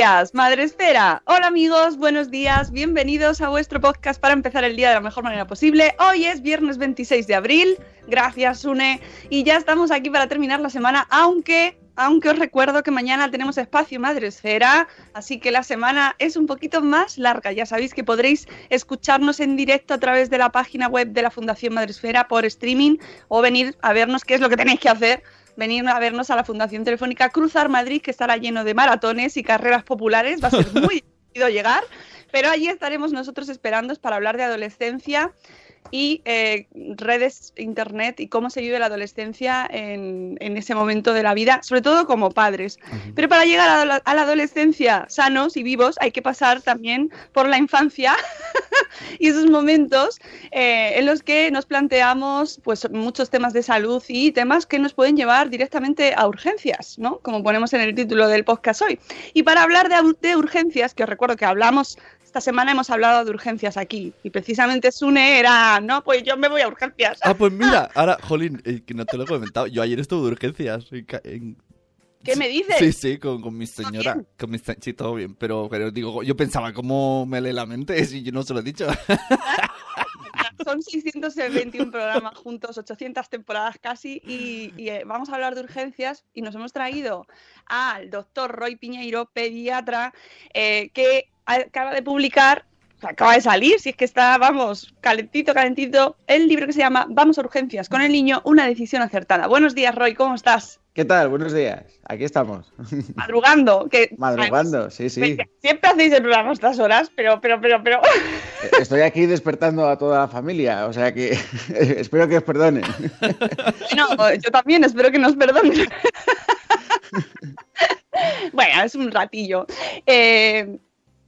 días, Madre Esfera. Hola amigos, buenos días, bienvenidos a vuestro podcast para empezar el día de la mejor manera posible. Hoy es viernes 26 de abril, gracias Sune, y ya estamos aquí para terminar la semana, aunque, aunque os recuerdo que mañana tenemos espacio Madre Esfera, así que la semana es un poquito más larga. Ya sabéis que podréis escucharnos en directo a través de la página web de la Fundación Madre Esfera por streaming o venir a vernos, qué es lo que tenéis que hacer venir a vernos a la Fundación Telefónica Cruzar Madrid, que estará lleno de maratones y carreras populares. Va a ser muy divertido llegar, pero allí estaremos nosotros esperando para hablar de adolescencia y eh, redes, internet y cómo se vive la adolescencia en, en, ese momento de la vida, sobre todo como padres. Pero para llegar a la, a la, adolescencia sanos y vivos hay que pasar también por la infancia y esos momentos eh, en los que nos planteamos pues, muchos temas de salud y temas que nos pueden llevar directamente a urgencias, ¿no? como ponemos en el título del podcast hoy. Y para hablar de, de urgencias, que os recuerdo que hablamos esta semana hemos hablado de urgencias aquí y precisamente Sune era, no, pues yo me voy a urgencias. Ah, pues mira, ahora, Jolín, eh, que no te lo he comentado, yo ayer estuve de urgencias. En, en... ¿Qué me dices? Sí, sí, con, con mi señora. Con mi, sí, todo bien, pero, pero digo, yo pensaba, ¿cómo me lee la mente si yo no se lo he dicho? Son 621 programas juntos, 800 temporadas casi, y, y eh, vamos a hablar de urgencias y nos hemos traído al doctor Roy Piñeiro, pediatra, eh, que acaba de publicar, acaba de salir, si es que está, vamos, calentito, calentito, el libro que se llama Vamos a urgencias con el niño, una decisión acertada. Buenos días, Roy, ¿cómo estás? ¿Qué tal? Buenos días. Aquí estamos. Madrugando. Que, Madrugando, sí, sí. Siempre hacéis el programa a estas horas, pero, pero, pero, pero. Estoy aquí despertando a toda la familia, o sea que espero que os perdonen. Bueno, yo también espero que nos perdonen. bueno, es un ratillo. Eh,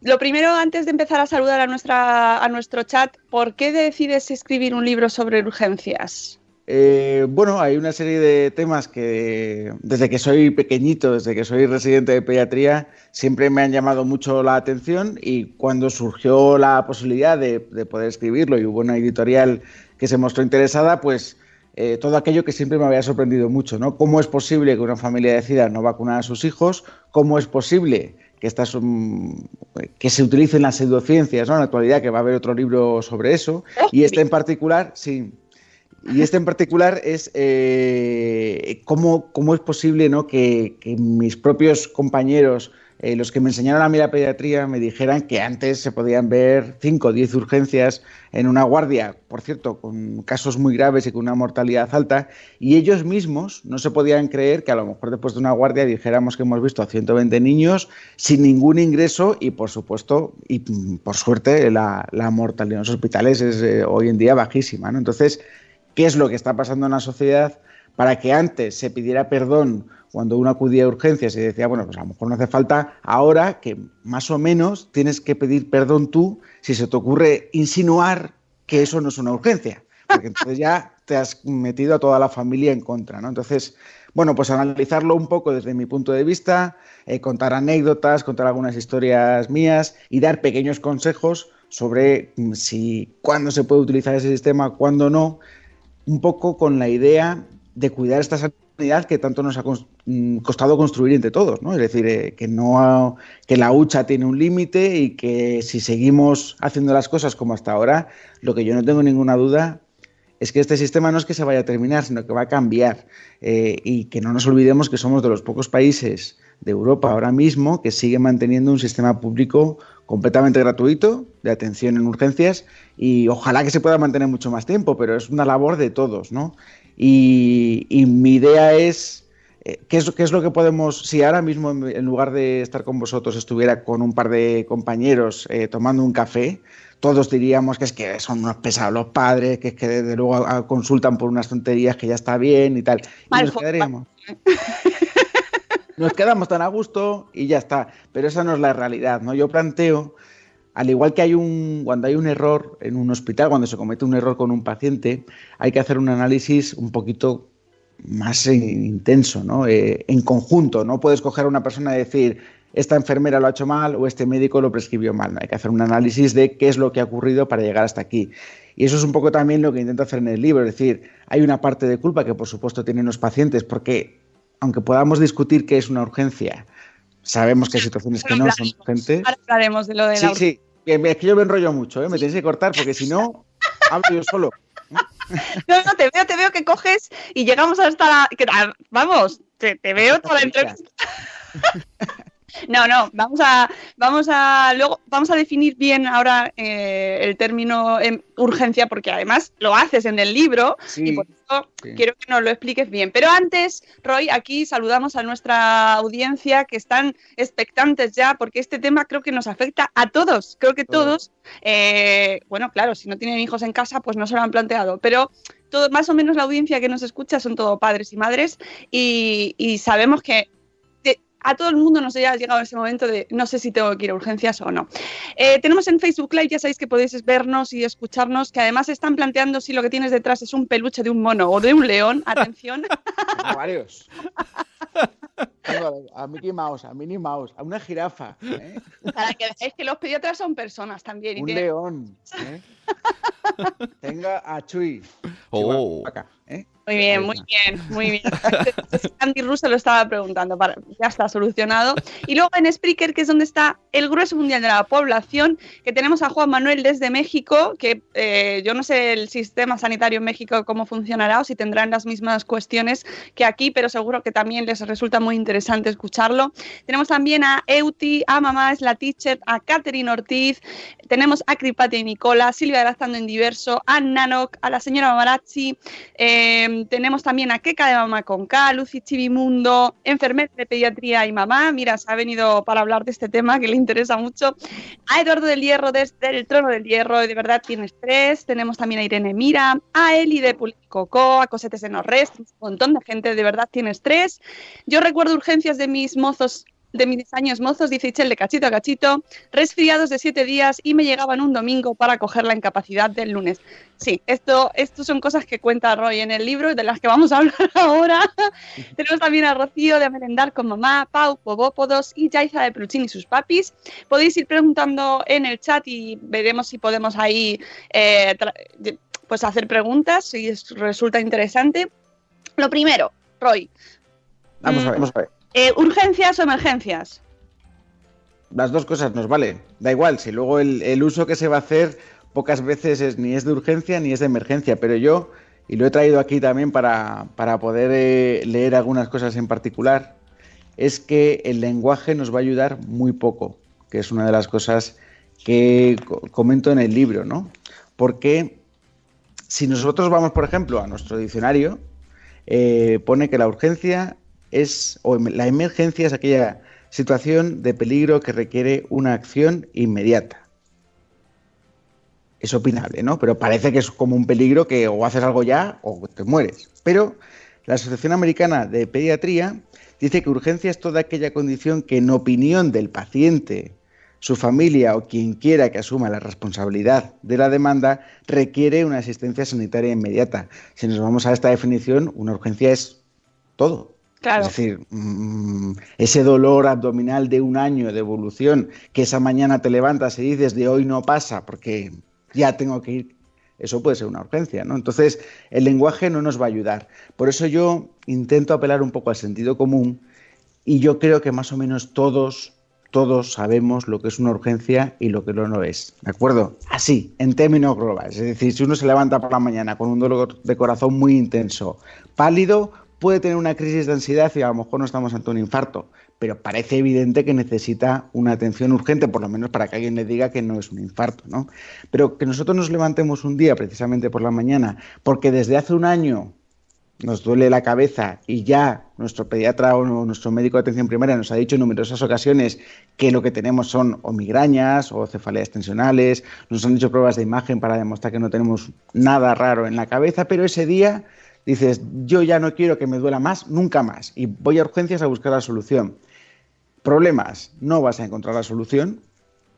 lo primero, antes de empezar a saludar a, nuestra, a nuestro chat, ¿por qué decides escribir un libro sobre urgencias? Eh, bueno, hay una serie de temas que desde que soy pequeñito, desde que soy residente de pediatría, siempre me han llamado mucho la atención y cuando surgió la posibilidad de, de poder escribirlo y hubo una editorial que se mostró interesada, pues eh, todo aquello que siempre me había sorprendido mucho, ¿no? ¿Cómo es posible que una familia decida no vacunar a sus hijos? ¿Cómo es posible que, estas, que se utilicen las pseudociencias, ¿no? En la actualidad, que va a haber otro libro sobre eso. Y este en particular, sí. Y este en particular es eh, cómo, cómo, es posible ¿no? que, que mis propios compañeros eh, los que me enseñaron a mí la pediatría me dijeran que antes se podían ver 5 o 10 urgencias en una guardia, por cierto, con casos muy graves y con una mortalidad alta, y ellos mismos no se podían creer que a lo mejor después de una guardia dijéramos que hemos visto a 120 niños sin ningún ingreso y, por supuesto, y mm, por suerte, la, mortalidad en los hospitales es eh, hoy en día bajísima. Entonces, ¿qué es lo que está pasando en la sociedad para que antes se pidiera perdón cuando uno acudía a urgencias y decía, bueno, pues a lo mejor no hace falta, ahora que más o menos tienes que pedir perdón tú si se te ocurre insinuar que eso no es una urgencia, porque entonces ya te has metido a toda la familia en contra, ¿no? Entonces, bueno, pues analizarlo un poco desde mi punto de vista, eh, contar anécdotas, contar algunas historias mías y dar pequeños consejos sobre mm, si cuándo se puede utilizar ese sistema, cuándo no, un poco con la idea de cuidar esta sanidad que tanto nos ha mm, costado construir entre todos, ¿no? Es decir, eh, que no que la hucha tiene un límite y que si seguimos haciendo las cosas como hasta ahora, lo que yo no tengo ninguna duda es que este sistema no es que se vaya a terminar, sino que va a cambiar eh, y que no nos olvidemos que somos de los pocos países de Europa ahora mismo que sigue manteniendo un sistema público completamente gratuito de atención en urgencias y ojalá que se pueda mantener mucho más tiempo, pero es una labor de todos, ¿no? Y, mi idea es, eh, ¿qué es, ¿qué es, lo que podemos, si ahora mismo en lugar de estar con vosotros estuviera con un par de compañeros eh, tomando un café, todos diríamos que es que son unos pesados los padres, que es que desde luego consultan por unas tonterías que ya está bien y tal. Y nos quedaríamos. Nos quedamos tan a gusto y ya está. Pero esa no es la realidad, ¿no? Yo planteo al igual que hay un, cuando hay un error en un hospital, cuando se comete un error con un paciente, hay que hacer un análisis un poquito más intenso, ¿no? Eh, en conjunto. No puedes coger a una persona y decir, esta enfermera lo ha hecho mal o este médico lo prescribió mal. Hay que hacer un análisis de qué es lo que ha ocurrido para llegar hasta aquí. Y eso es un poco también lo que intento hacer en el libro. Es decir, hay una parte de culpa que por supuesto tienen los pacientes, porque aunque podamos discutir qué es una urgencia, Sabemos que hay situaciones que no son urgentes. Ahora hablaremos de lo de sí, la... Sí, sí. Es que yo me enrollo mucho, ¿eh? Me tenéis que cortar porque si no, hablo yo solo. No, no, te veo, te veo que coges y llegamos hasta la... Ah, vamos, te, te veo toda la entrevista. No, no, vamos a, vamos a, luego vamos a definir bien ahora eh, el término urgencia, porque además lo haces en el libro y por eso quiero que nos lo expliques bien. Pero antes, Roy, aquí saludamos a nuestra audiencia que están expectantes ya, porque este tema creo que nos afecta a todos. Creo que todos, eh, bueno, claro, si no tienen hijos en casa, pues no se lo han planteado, pero todo, más o menos la audiencia que nos escucha son todos padres y madres y sabemos que a todo el mundo nos haya llegado ese momento de no sé si tengo que ir a urgencias o no. Eh, tenemos en Facebook Live, ya sabéis que podéis vernos y escucharnos, que además están planteando si lo que tienes detrás es un peluche de un mono o de un león. Atención. Tengo varios. a Mickey Mouse, a Minnie Mouse, a una jirafa. ¿eh? Para que veáis que los pediatras son personas también. un león. ¿eh? Tenga a Chuy. Oh. ¿eh? Muy bien, muy bien, muy bien. Andy Russo lo estaba preguntando, ya está solucionado. Y luego en Spreaker, que es donde está el grueso mundial de la población, que tenemos a Juan Manuel desde México, que eh, yo no sé el sistema sanitario en México cómo funcionará o si tendrán las mismas cuestiones que aquí, pero seguro que también les resulta muy interesante escucharlo. Tenemos también a Euti, a Mamá es la teacher, a Catherine Ortiz, tenemos a Cripatia y Nicola, Silvia Grazando en Diverso, a Nanok, a la señora Mamarazzi, eh, tenemos también a Keka de Mamá con K, Lucy Chivimundo, enfermera de pediatría y mamá, mira, se ha venido para hablar de este tema que le interesa mucho, a Eduardo del Hierro desde el Trono del Hierro, de verdad tienes tres, tenemos también a Irene Mira, a Eli de Pulicoco, a Cosetes de Norres, un montón de gente, de verdad tienes tres. Yo recuerdo urgencias de mis mozos de mis años mozos, dice Ichel de cachito a cachito, resfriados de siete días y me llegaban un domingo para coger la incapacidad del lunes. Sí, esto, esto son cosas que cuenta Roy en el libro y de las que vamos a hablar ahora. Tenemos también a Rocío de Merendar con Mamá, Pau, Pobópodos y Jaiza de Peluchín y sus papis. Podéis ir preguntando en el chat y veremos si podemos ahí eh, pues hacer preguntas si resulta interesante. Lo primero, Roy. Vamos a ver, vamos a ver. Eh, ¿Urgencias o emergencias? Las dos cosas nos vale. Da igual, si luego el, uso que se va a hacer pocas veces es, ni es de urgencia ni es de emergencia, pero yo, y lo he traído aquí también para, poder eh, leer algunas cosas en particular, es que el lenguaje nos va a ayudar muy poco, que es una de las cosas que comento en el libro, ¿no? Porque si nosotros vamos, por ejemplo, a nuestro diccionario, eh, pone que la urgencia es, o em, la emergencia es aquella situación de peligro que requiere una acción inmediata. Es opinable, ¿no? Pero parece que es como un peligro que o haces algo ya o te mueres. Pero la Asociación Americana de Pediatría dice que urgencia es toda aquella condición que en opinión del paciente, su familia o quien quiera que asuma la responsabilidad de la demanda requiere una asistencia sanitaria inmediata. Si nos vamos a esta definición, una urgencia es todo. Es decir, mm, ese dolor abdominal de un año de evolución, que esa mañana te levantas y dices de hoy no pasa porque ya tengo que ir, eso puede ser una urgencia, ¿no? Entonces, el lenguaje no nos va a ayudar. Por eso yo intento apelar un poco al sentido común y yo creo que más o menos todos, todos sabemos lo que es una urgencia y lo que no es, ¿de acuerdo? Así, en términos globales. Es decir, si uno se levanta por la mañana con un dolor de corazón muy intenso, pálido, puede tener una crisis de ansiedad y a lo mejor no estamos ante un infarto, pero parece evidente que necesita una atención urgente, por lo menos para que alguien le diga que no es un infarto, ¿no? Pero que nosotros nos levantemos un día precisamente por la mañana, porque desde hace un año nos duele la cabeza y ya nuestro pediatra o nuestro médico de atención primaria nos ha dicho en numerosas ocasiones que lo que tenemos son o migrañas o cefaleas tensionales, nos han hecho pruebas de imagen para demostrar que no tenemos nada raro en la cabeza, pero ese día dices, yo ya no quiero que me duela más, nunca más, y voy a urgencias a buscar la solución. Problemas, no vas a encontrar la solución.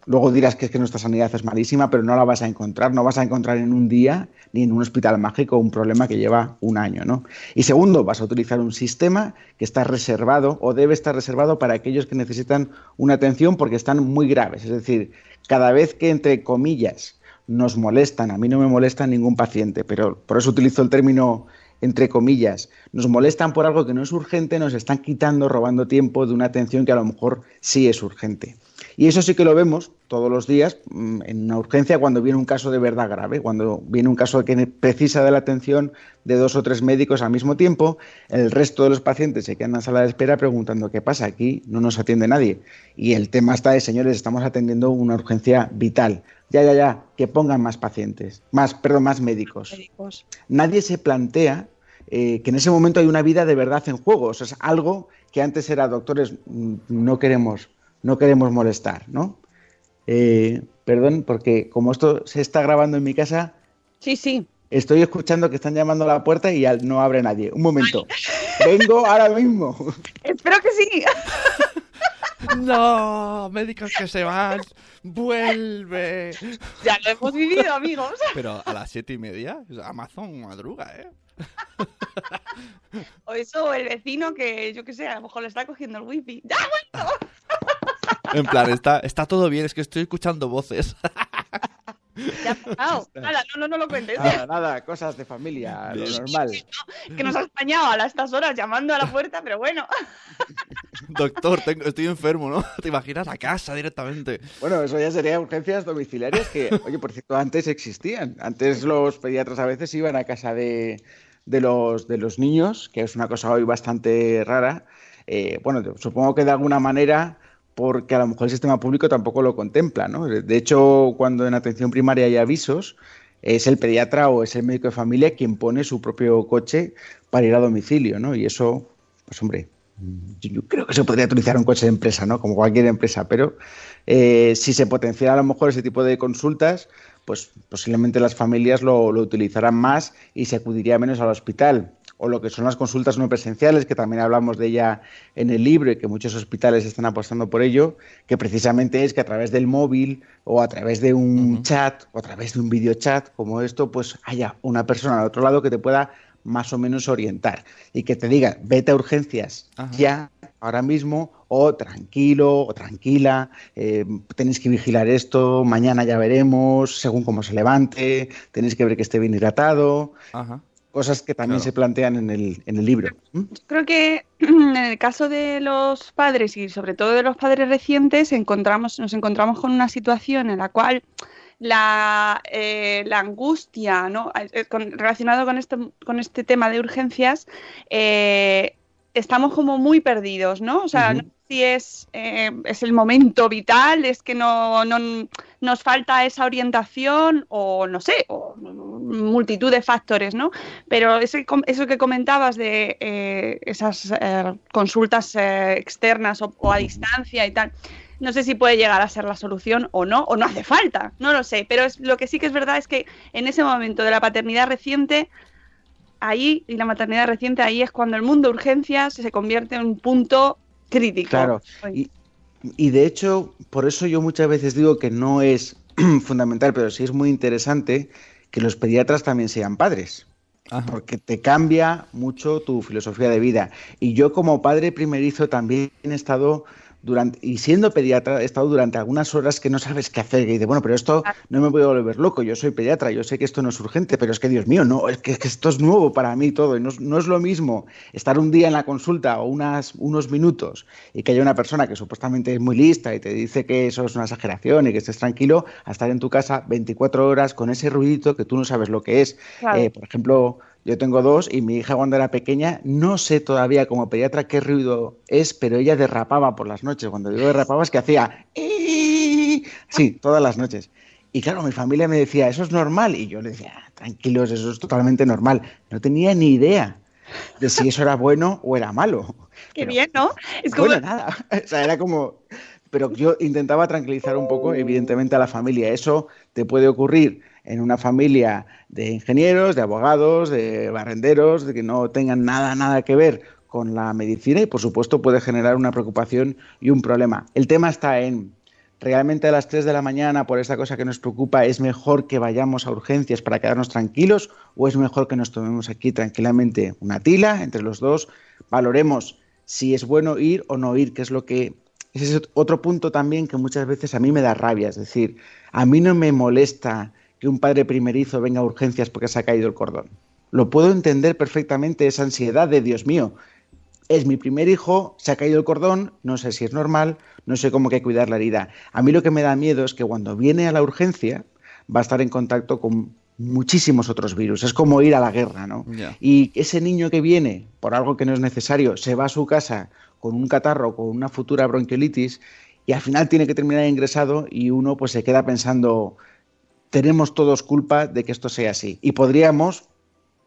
Luego dirás que es que nuestra sanidad es malísima, pero no la vas a encontrar. No vas a encontrar en un día ni en un hospital mágico un problema que lleva un año, ¿no? Y segundo, vas a utilizar un sistema que está reservado o debe estar reservado para aquellos que necesitan una atención porque están muy graves. Es decir, cada vez que entre comillas nos molestan, a mí no me molesta ningún paciente, pero por eso utilizo el término entre comillas, nos molestan por algo que no es urgente, nos están quitando, robando tiempo de una atención que a lo mejor sí es urgente. Y eso sí que lo vemos todos los días mm, en una urgencia cuando viene un caso de verdad grave, cuando viene un caso que precisa de la atención de dos o tres médicos al mismo tiempo, el resto de los pacientes se quedan en la sala de espera preguntando qué pasa aquí, no nos atiende nadie. Y el tema está de, señores, estamos atendiendo una urgencia vital. Ya, ya, ya, que pongan más pacientes, más, perdón, más médicos. Médicos. Nadie se plantea eh, que en ese momento hay una vida de verdad en juego. O sea, es algo que antes era doctores, mm, no queremos, no queremos molestar, ¿no? Eh, perdón, porque como esto se está grabando en mi casa, Sí, sí. estoy escuchando que están llamando a la puerta y no abre nadie. Un momento. Vengo ahora mismo. Espero que sí. No, médicos que se van, vuelve. ya lo hemos vivido, amigos. Pero a las siete y media, Amazon madruga, ¿eh? O eso, o el vecino que, yo qué sé, a lo mejor le está cogiendo el wifi. ¡Ya ha vuelto! En plan, está, está todo bien, es que estoy escuchando voces. Ya ha pasado. Hala, no, no, no lo cuentes. Nada, nada, cosas de familia, lo normal. Que nos has extrañado a estas horas llamando a la puerta, pero bueno. Doctor, tengo- estoy enfermo, ¿no? ¿Te imaginas a casa directamente? Bueno, eso ya sería urgencias domiciliarias que, oye, por cierto, antes existían. Antes los pediatras a veces iban a casa de, de los, de los niños, que es una cosa hoy bastante rara. Eh, bueno, supongo que de alguna manera, porque a lo mejor el sistema público tampoco lo contempla, ¿no? De hecho, cuando en atención primaria hay avisos, es el pediatra o es el médico de familia quien pone su propio coche para ir a domicilio, ¿no? Y eso, pues hombre, yo creo que se podría utilizar un coche de empresa, ¿no? Como cualquier empresa, pero eh, si se potenciara a lo mejor ese tipo de consultas, pues posiblemente las familias lo utilizarán más y se acudiría menos al hospital. O lo que son las consultas no presenciales, que también hablamos de ella en el libro y que muchos hospitales están apostando por ello, que precisamente es que a través del móvil o a través de un chat o a través de un videochat como esto, pues haya una persona al otro lado que te pueda más o menos orientar y que te diga, vete a urgencias Ajá. ya, ahora mismo, o tranquilo, o tranquila, eh, tenéis que vigilar esto, mañana ya veremos, según cómo se levante, tenéis que ver que esté bien hidratado, Ajá. Cosas que también Claro. se plantean en el, en el libro. ¿Mm? Creo que en el caso de los padres y sobre todo de los padres recientes encontramos, nos encontramos con una situación en la cual la, eh, la angustia ¿no? Con- relacionado con este, con este tema de urgencias eh, estamos como muy perdidos, ¿no? O sea, no sé si es, eh, es el momento vital, es que no, no- nos falta esa orientación o no sé, o multitud de factores, ¿no? Pero ese eso que comentabas de eh, esas eh, consultas eh, externas o, o a distancia y tal, no sé si puede llegar a ser la solución o no, o no hace falta, no lo sé, pero es, lo que sí que es verdad es que en ese momento de la paternidad reciente, ahí, y la maternidad reciente, ahí es cuando el mundo de urgencias se convierte en un punto crítico. Claro, y, y de hecho, por eso yo muchas veces digo que no es fundamental, pero sí es muy interesante que los pediatras también sean padres. Ajá. Porque te cambia mucho tu filosofía de vida. Y yo como padre primerizo también he estado durante, y siendo pediatra, he estado durante algunas horas que no sabes qué hacer. Y dices, bueno, pero esto no me voy a volver loco. Yo soy pediatra, yo sé que esto no es urgente, pero es que, Dios mío, no, es que, es que esto es nuevo para mí todo. Y no, es- no es lo mismo estar un día en la consulta o unas, unos minutos y que haya una persona que supuestamente es muy lista y te dice que eso es una exageración y que estés tranquilo, a estar en tu casa 24 horas con ese ruidito que tú no sabes lo que es. Claro. Eh, por ejemplo, yo tengo dos y mi hija cuando era pequeña, no sé todavía como pediatra qué ruido es, pero ella derrapaba por las noches. Cuando digo derrapaba es que hacía... "Ii". Sí, todas las noches. Y claro, mi familia me decía, eso es normal. Y yo le decía, "Ah, tranquilos, eso es totalmente normal. No tenía ni idea de si eso era bueno o era malo. Qué Pero, bien, ¿no? Es como, Bueno, nada. O sea, era como. Pero yo intentaba tranquilizar un poco, evidentemente, a la familia. Eso te puede ocurrir en una familia de ingenieros, de abogados, de barrenderos, de que no tengan nada, nada que ver con la medicina y, por supuesto, puede generar una preocupación y un problema. El tema está en. ¿Realmente a las 3 de la mañana, por esta cosa que nos preocupa, es mejor que vayamos a urgencias para quedarnos tranquilos o es mejor que nos tomemos aquí tranquilamente una tila entre los dos, valoremos si es bueno ir o no ir, que es lo que... Ese es otro punto también que muchas veces a mí me da rabia, es decir, a mí no me molesta que un padre primerizo venga a urgencias porque se ha caído el cordón. Lo puedo entender perfectamente, esa ansiedad de Dios mío, es mi primer hijo, se ha caído el cordón, no sé si es normal, no sé cómo hay que cuidar la herida. A mí lo que me da miedo es que cuando viene a la urgencia va a estar en contacto con muchísimos otros virus. Es como ir a la guerra, ¿no? Y ese niño que viene por algo que no es necesario, se va a su casa con un catarro, con una futura bronquiolitis y al final tiene que terminar ingresado y uno pues se queda pensando, tenemos todos culpa de que esto sea así. Y podríamos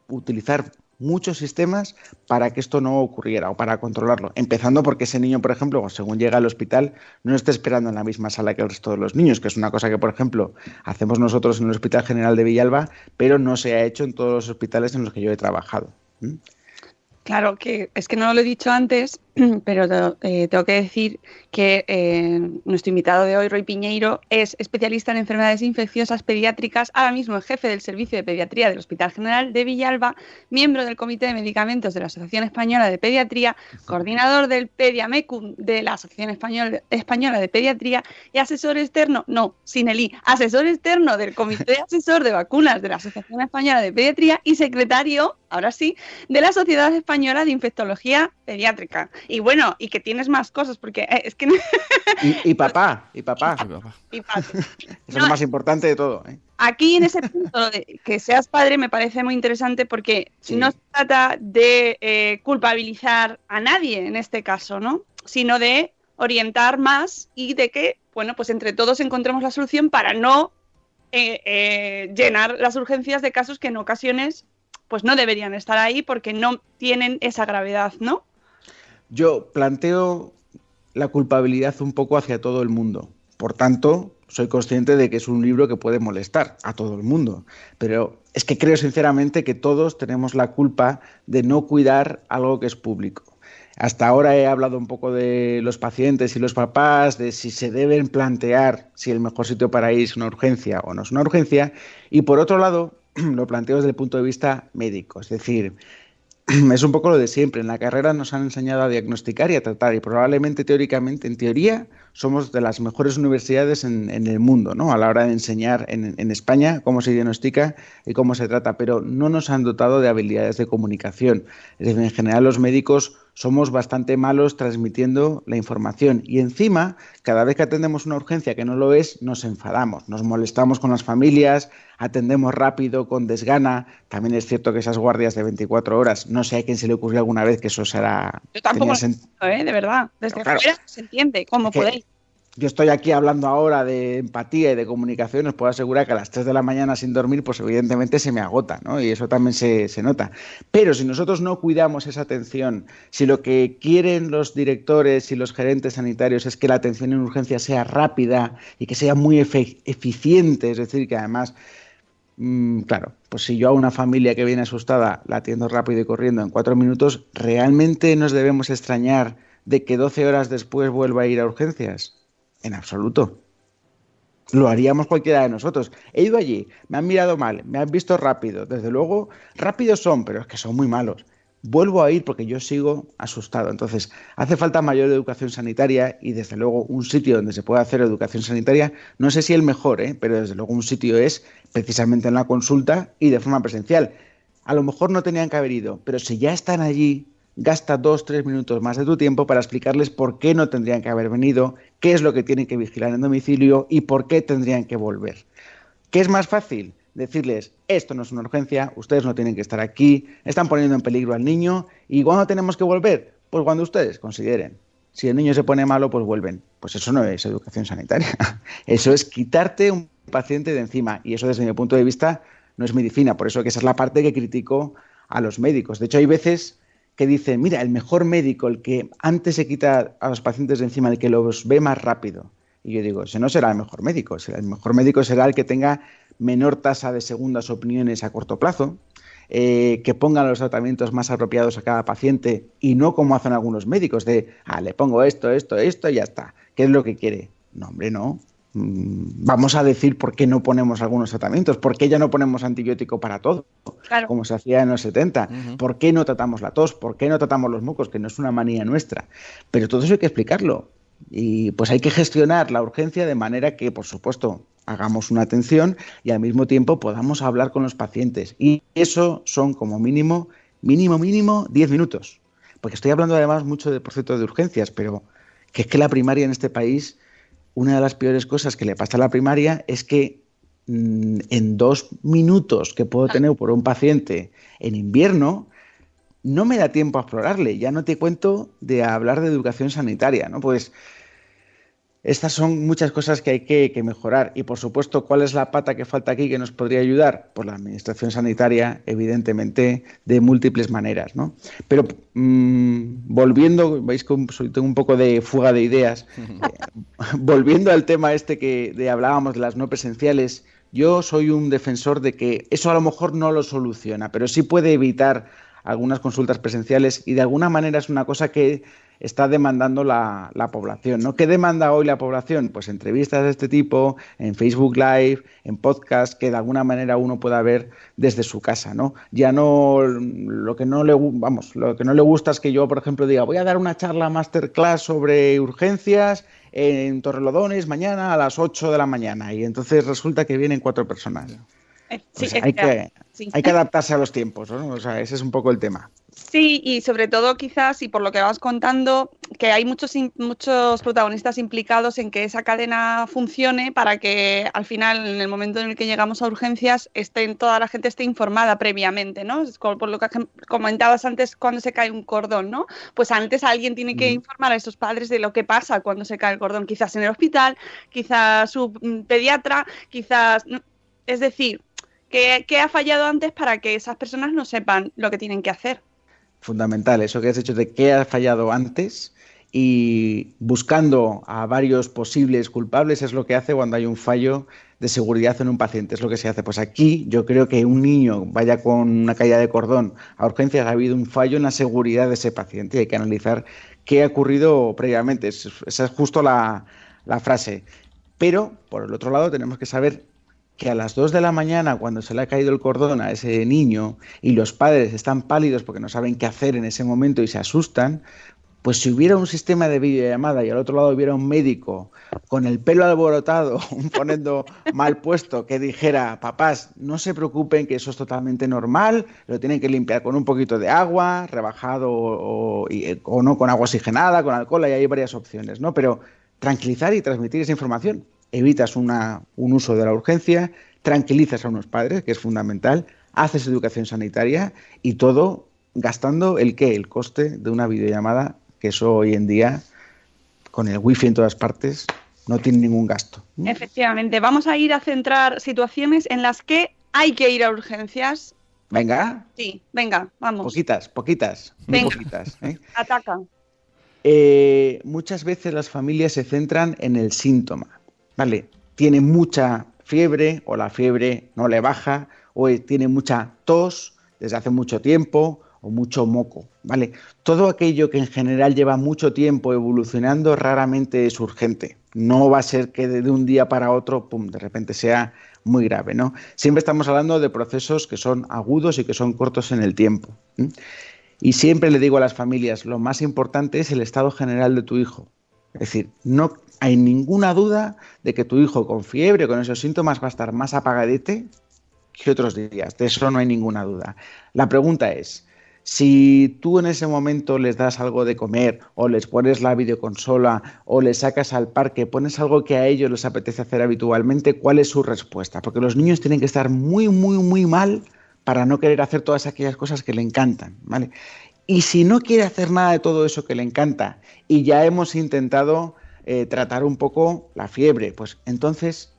utilizar muchos sistemas para que esto no ocurriera o para controlarlo. Empezando porque ese niño, por ejemplo, según llega al hospital, no está esperando en la misma sala que el resto de los niños, que es una cosa que, por ejemplo, hacemos nosotros en el Hospital General de Villalba, pero no se ha hecho en todos los hospitales en los que yo he trabajado. Claro, que es que no lo he dicho antes, pero eh, tengo que decir que eh, nuestro invitado de hoy, Roy Piñeiro, es especialista en enfermedades infecciosas pediátricas, ahora mismo es jefe del Servicio de Pediatría del Hospital General de Villalba, miembro del Comité de Medicamentos de la Asociación Española de Pediatría, coordinador del PediaMecum de la Asociación Español- Española de Pediatría y asesor externo, no, sin el I, asesor externo del Comité Asesor de Vacunas de la Asociación Española de Pediatría y secretario, ahora sí, de la Sociedad Española de Infectología Pediátrica. Y bueno, y que tienes más cosas, porque eh, es que... Y, y papá, y papá. Papá. y pa- Eso es lo más importante de todo. ¿eh? Aquí en ese punto de que seas padre me parece muy interesante porque Sí. no se trata de eh, culpabilizar a nadie en este caso, ¿no? Sino de orientar más y de que, bueno, pues entre todos encontremos la solución para no eh, eh, llenar las urgencias de casos que en ocasiones pues no deberían estar ahí porque no tienen esa gravedad, ¿no? Yo planteo la culpabilidad un poco hacia todo el mundo. Por tanto, soy consciente de que es un libro que puede molestar a todo el mundo. Pero es que creo sinceramente que todos tenemos la culpa de no cuidar algo que es público. Hasta ahora he hablado un poco de los pacientes y los papás, de si se deben plantear si el mejor sitio para ir es una urgencia o no es una urgencia. Y por otro lado, lo planteo desde el punto de vista médico. Es decir, es un poco lo de siempre. En la carrera nos han enseñado a diagnosticar y a tratar y probablemente teóricamente, en teoría, somos de las mejores universidades en, el mundo, ¿no? A la hora de enseñar en, en, España cómo se diagnostica y cómo se trata, pero no nos han dotado de habilidades de comunicación. Es decir, en general los médicos somos bastante malos transmitiendo la información. Y encima, cada vez que atendemos una urgencia que no lo es, nos enfadamos, nos molestamos con las familias, atendemos rápido, con desgana. También es cierto que esas guardias de 24 horas, no sé a quién se le ocurrió alguna vez que eso será... Yo tampoco, ¿eh? de verdad. Desde claro, fuera se entiende cómo podéis yo estoy aquí hablando ahora de empatía y de comunicación, os puedo asegurar que a las 3 de la mañana sin dormir, pues evidentemente se me agota, ¿no? Y eso también se, se, nota. Pero si nosotros no cuidamos esa atención, si lo que quieren los directores y los gerentes sanitarios es que la atención en urgencia sea rápida y que sea muy eficiente, es decir, que además mm, claro, pues si yo a una familia que viene asustada la atiendo rápido y corriendo en cuatro minutos, ¿realmente nos debemos extrañar de que 12 horas después vuelva a ir a urgencias? En absoluto. Lo haríamos cualquiera de nosotros. He ido allí, me han mirado mal, me han visto rápido. Desde luego, rápidos son, pero es que son muy malos. Vuelvo a ir porque yo sigo asustado. Entonces, hace falta mayor educación sanitaria y desde luego un sitio donde se pueda hacer educación sanitaria, no sé si el mejor, ¿eh? pero desde luego un sitio es precisamente en la consulta y de forma presencial. A lo mejor no tenían que haber ido, pero si ya están allí, gasta dos, tres minutos más de tu tiempo para explicarles por qué no tendrían que haber venido, qué es lo que tienen que vigilar en domicilio y por qué tendrían que volver. ¿Qué es más fácil? Decirles, esto no es una urgencia, ustedes no tienen que estar aquí, están poniendo en peligro al niño y ¿cuándo tenemos que volver? Pues cuando ustedes consideren. Si el niño se pone malo, pues vuelven. Pues eso no es educación sanitaria. Eso es quitarte un paciente de encima. Y eso desde mi punto de vista no es medicina. Por eso que esa es la parte que critico a los médicos. De hecho, hay veces que dice, mira, el mejor médico, el que antes se quita a los pacientes de encima, el que los ve más rápido. Y yo digo, ese no será el mejor médico, el mejor médico será el que tenga menor tasa de segundas opiniones a corto plazo, eh, que ponga los tratamientos más apropiados a cada paciente y no como hacen algunos médicos de, ah, le pongo esto, esto, esto y ya está. ¿Qué es lo que quiere? No, hombre, no. Mm, vamos a decir por qué no ponemos algunos tratamientos, por qué ya no ponemos antibiótico para todo, como se hacía en los 70, por qué no tratamos la tos, por qué no tratamos los mocos, que no es una manía nuestra. Pero todo eso hay que explicarlo. Y pues hay que gestionar la urgencia de manera que, por supuesto, hagamos una atención y al mismo tiempo podamos hablar con los pacientes. Y eso son como mínimo, mínimo, mínimo 10 minutos. Porque estoy hablando además mucho, de, por cierto, de urgencias, pero que es que la primaria en este país una de las peores cosas que le pasa a la primaria es que mm, en dos minutos que puedo tener por un paciente en invierno, no me da tiempo a explorarle. Ya no te cuento de hablar de educación sanitaria, ¿no? Pues estas son muchas cosas que hay que, mejorar. Y por supuesto, ¿cuál es la pata que falta aquí que nos podría ayudar? Pues la administración sanitaria, evidentemente, de múltiples maneras. ¿no? Pero mmm, volviendo, veis que tengo un poco de fuga de ideas. Eh, volviendo al tema este que de, hablábamos de las no presenciales, yo soy un defensor de que eso a lo mejor no lo soluciona, pero sí puede evitar algunas consultas presenciales y de alguna manera es una cosa que está demandando la, población. ¿no? ¿Qué demanda hoy la población? Pues entrevistas de este tipo, en Facebook Live, en podcast, que de alguna manera uno pueda ver desde su casa. ¿no? Ya no lo que no le vamos, lo que no le gusta es que yo, por ejemplo, diga voy a dar una charla masterclass sobre urgencias en Torrelodones mañana a las 8 de la mañana y entonces resulta que vienen cuatro personas. Eh, pues hay, que, hay que adaptarse a los tiempos, ¿no? O sea, ese es un poco el tema. Sí, y sobre todo quizás, y por lo que vas contando, que hay muchos, muchos protagonistas implicados en que esa cadena funcione para que al final, en el momento en el que llegamos a urgencias, estén, toda la gente esté informada previamente, ¿no? Por lo que comentabas antes cuando se cae un cordón, ¿no? Pues antes alguien tiene que informar a esos padres de lo que pasa cuando se cae el cordón, quizás en el hospital, quizás su mm, pediatra, quizás... Es decir, ¿qué ha fallado antes para que esas personas no sepan lo que tienen que hacer? fundamental, eso que has hecho de qué ha fallado antes y buscando a varios posibles culpables es lo que hace cuando hay un fallo de seguridad en un paciente, es lo que se hace. Pues aquí yo creo que un niño vaya con una caída de cordón a urgencias, ha habido un fallo en la seguridad de ese paciente y hay que analizar qué ha ocurrido previamente. Esa es justo la, la frase. Pero, por el otro lado, tenemos que saber que a las 2 de la mañana, cuando se le ha caído el cordón a ese niño y los padres están pálidos porque no saben qué hacer en ese momento y se asustan, Pues si hubiera un sistema de videollamada y al otro lado hubiera un médico con el pelo alborotado, poniendo mal puesto, que dijera, papás, no se preocupen, que eso es totalmente normal, lo tienen que limpiar con un poquito de agua, rebajado o, y- o no con agua oxigenada, con alcohol, ahí hay varias opciones, ¿no? Pero tranquilizar y transmitir esa información. Evitas una- un uso de la urgencia, tranquilizas a unos padres, que es fundamental, haces educación sanitaria y todo gastando el qué, el coste de una videollamada, que eso hoy en día, con el wifi en todas partes, no tiene ningún gasto. Efectivamente, vamos a ir a centrar situaciones en las que hay que ir a urgencias. Venga, Sí, venga, vamos, poquitas, poquitas, muy Venga. poquitas. ¿eh? ataca. Eh, muchas veces las familias se centran en el síntoma, ¿vale? Tiene mucha fiebre o la fiebre no le baja o tiene mucha tos desde hace mucho tiempo o mucho moco, ¿vale? Todo aquello que en general lleva mucho tiempo evolucionando raramente es urgente. No va a ser que de un día para otro, pum, de repente sea muy grave, ¿no? Siempre estamos hablando de procesos que son agudos y que son cortos en el tiempo. Y siempre le digo a las familias, lo más importante es el estado general de tu hijo. Es decir, no hay ninguna duda de que tu hijo con fiebre, con esos síntomas, va a estar más apagadete que otros días. De eso no hay ninguna duda. La pregunta es, si tú en ese momento les das algo de comer o les pones la videoconsola o les sacas al parque, pones algo que a ellos les apetece hacer habitualmente, ¿cuál es su respuesta? Porque los niños tienen que estar muy, muy, muy mal para no querer hacer todas aquellas cosas que le encantan, ¿vale? Y si no quiere hacer nada de todo eso que le encanta y ya hemos intentado eh, tratar un poco la fiebre, pues entonces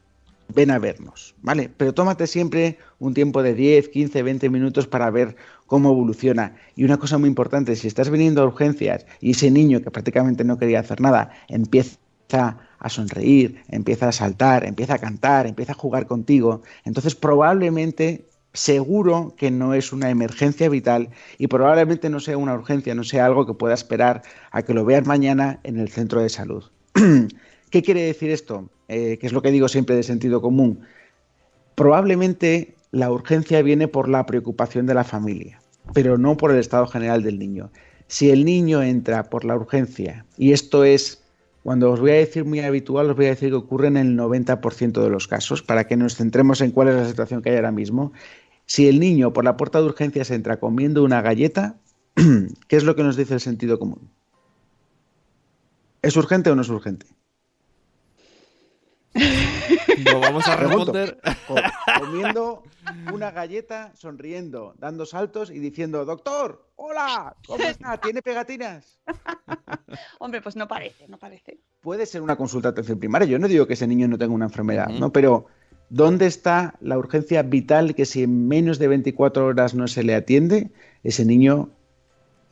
ven a vernos, ¿vale? Pero tómate siempre un tiempo de 10, 15, 20 minutos para ver cómo evoluciona. Y una cosa muy importante, si estás viniendo a urgencias y ese niño que prácticamente no quería hacer nada empieza a sonreír, empieza a saltar, empieza a cantar, empieza a jugar contigo, entonces probablemente seguro que no es una emergencia vital y probablemente no sea una urgencia, no sea algo que pueda esperar a que lo veas mañana en el centro de salud. ¿Qué quiere decir esto? Eh, que es lo que digo siempre de sentido común. Probablemente la urgencia viene por la preocupación de la familia, pero no por el estado general del niño. Si el niño entra por la urgencia, y esto es, cuando os voy a decir muy habitual, os voy a decir que ocurre en el 90% de los casos, para que nos centremos en cuál es la situación que hay ahora mismo. Si el niño por la puerta de urgencias entra comiendo una galleta, ¿qué es lo que nos dice el sentido común? ¿Es urgente o no es urgente? No vamos a responder. Co- comiendo una galleta, sonriendo, dando saltos y diciendo, doctor, hola, ¿cómo está? ¿Tiene pegatinas? Hombre, pues no parece, no parece. Puede ser una consulta de atención primaria. Yo no digo que ese niño no tenga una enfermedad. ¿no? Pero ¿dónde está la urgencia vital que si en menos de 24 horas no se le atiende, ese niño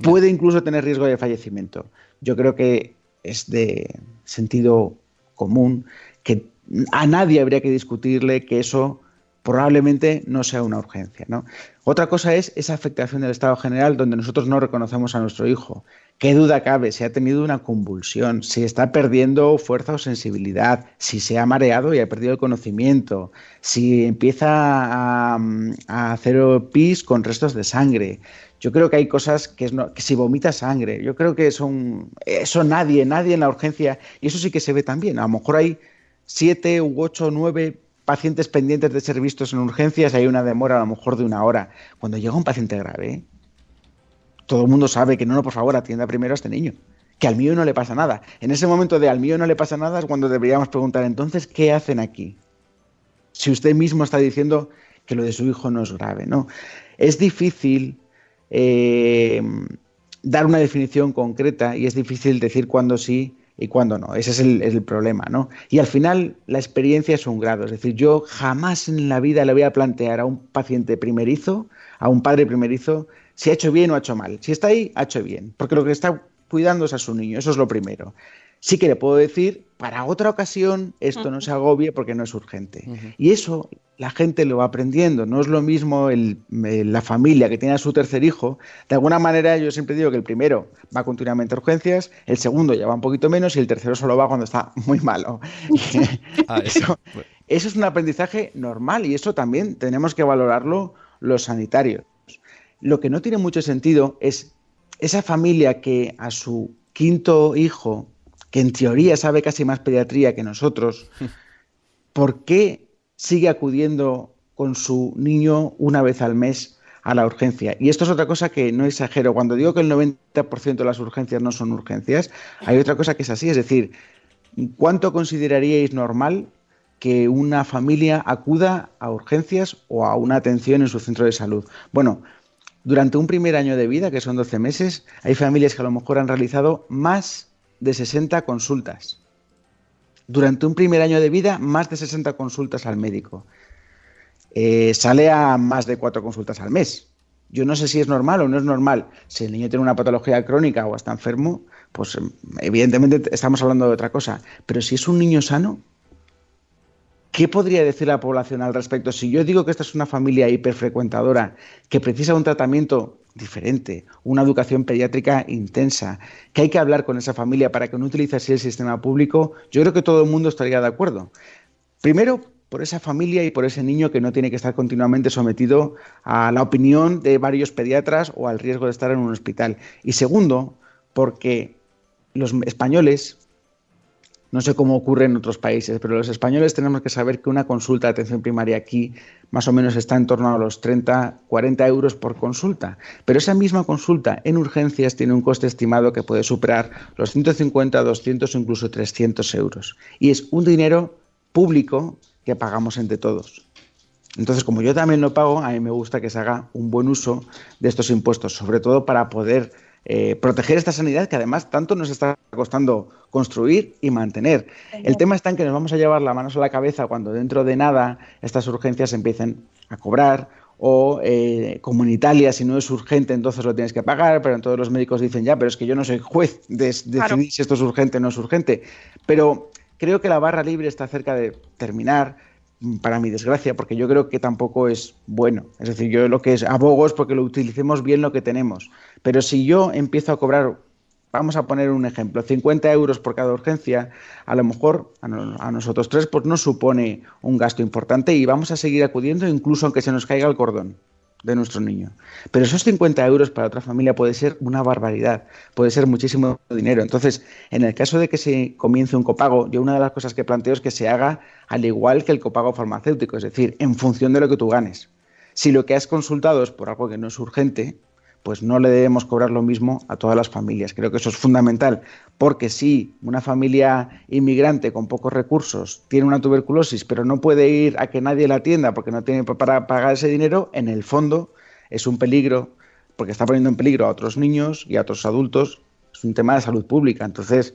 puede incluso tener riesgo de fallecimiento? Yo creo que es de sentido común que a nadie habría que discutirle que eso probablemente no sea una urgencia. ¿no? Otra cosa es esa afectación del estado general donde nosotros no reconocemos a nuestro hijo. ¿Qué duda cabe? Si ha tenido una convulsión, si está perdiendo fuerza o sensibilidad, si se ha mareado y ha perdido el conocimiento, si empieza a, a hacer pis con restos de sangre. Yo creo que hay cosas que, si vomita sangre, yo creo que son, eso nadie, nadie en la urgencia, y eso sí que se ve también. A lo mejor hay siete u ocho o nueve pacientes pendientes de ser vistos en urgencias hay una demora a lo mejor de una hora. Cuando llega un paciente grave, todo el mundo sabe que no, no, por favor, atienda primero a este niño. Que al mío no le pasa nada. En ese momento de al mío no le pasa nada es cuando deberíamos preguntar, entonces, ¿qué hacen aquí? Si usted mismo está diciendo que lo de su hijo no es grave, ¿no? Es difícil eh, dar una definición concreta y es difícil decir cuándo sí y cuándo no. Ese es el, problema, ¿no? Y al final la experiencia es un grado. Es decir, yo jamás en la vida le voy a plantear a un paciente primerizo, a un padre primerizo, si ha hecho bien o ha hecho mal. Si está ahí, ha hecho bien. Porque lo que está cuidando es a su niño. Eso es lo primero. Sí que le puedo decir, para otra ocasión, esto no se agobie porque no es urgente. Y eso la gente lo va aprendiendo. No es lo mismo el- el- la familia que tiene a su tercer hijo. De alguna manera, yo siempre digo que el primero va continuamente a urgencias, el segundo ya va un poquito menos y el tercero solo va cuando está muy malo. Ah, eso. eso, eso es un aprendizaje normal y eso también tenemos que valorarlo los sanitarios. Lo que no tiene mucho sentido es esa familia que a su quinto hijo, que en teoría sabe casi más pediatría que nosotros, ¿por qué sigue acudiendo con su niño una vez al mes a la urgencia? Y esto es otra cosa que no exagero. Cuando digo que el 90% de las urgencias no son urgencias, hay otra cosa que es así. Es decir, ¿cuánto consideraríais normal que una familia acuda a urgencias o a una atención en su centro de salud? Bueno, durante un primer año de vida, que son 12 meses, hay familias que a lo mejor han realizado más de 60 consultas. Durante un primer año de vida, más de 60 consultas al médico. Eh, sale a más de cuatro consultas al mes. Yo no sé si es normal o no es normal. Si el niño tiene una patología crónica o está enfermo, pues em, evidentemente estamos hablando de otra cosa. Pero si es un niño sano, ¿qué podría decir la población al respecto? Si yo digo que esta es una familia hiperfrecuentadora que precisa un tratamiento diferente, una educación pediátrica intensa, que hay que hablar con esa familia para que no utilice así el sistema público, yo creo que todo el mundo estaría de acuerdo. Primero, por esa familia y por ese niño que no tiene que estar continuamente sometido a la opinión de varios pediatras o al riesgo de estar en un hospital. Y segundo, porque los españoles no sé cómo ocurre en otros países, pero los españoles tenemos que saber que una consulta de atención primaria aquí más o menos está en torno a los 30, 40 euros por consulta. Pero esa misma consulta en urgencias tiene un coste estimado que puede superar los 150, 200 o incluso 300 euros. Y es un dinero público que pagamos entre todos. Entonces, como yo también lo pago, a mí me gusta que se haga un buen uso de estos impuestos, sobre todo para poder eh, proteger esta sanidad que además tanto nos está costando construir y mantener. El tema está en que nos vamos a llevar la mano a la cabeza cuando dentro de nada estas urgencias empiecen a cobrar o eh, como en Italia, si no es urgente, entonces lo tienes que pagar, pero todos los médicos dicen ya, pero es que yo no soy juez de, decidir si esto es urgente o no es urgente. Pero creo que la barra libre está cerca de terminar para mi desgracia, porque yo creo que tampoco es bueno. Es decir, yo lo que es abogo es porque lo utilicemos bien lo que tenemos. Pero si yo empiezo a cobrar, vamos a poner un ejemplo, 50 euros por cada urgencia, a lo mejor a, nosotros tres pues no supone un gasto importante y vamos a seguir acudiendo incluso aunque se nos caiga el cordón de nuestro niño. Pero esos 50 euros para otra familia puede ser una barbaridad, puede ser muchísimo dinero. Entonces, en el caso de que se comience un copago, yo una de las cosas que planteo es que se haga al igual que el copago farmacéutico, es decir, en función de lo que tú ganes. Si lo que has consultado es por algo que no es urgente, pues no le debemos cobrar lo mismo a todas las familias. Creo que eso es fundamental, porque si una familia inmigrante con pocos recursos tiene una tuberculosis, pero no puede ir a que nadie la atienda porque no tiene para pagar ese dinero, en el fondo es un peligro, porque está poniendo en peligro a otros niños y a otros adultos. Es un tema de salud pública. Entonces,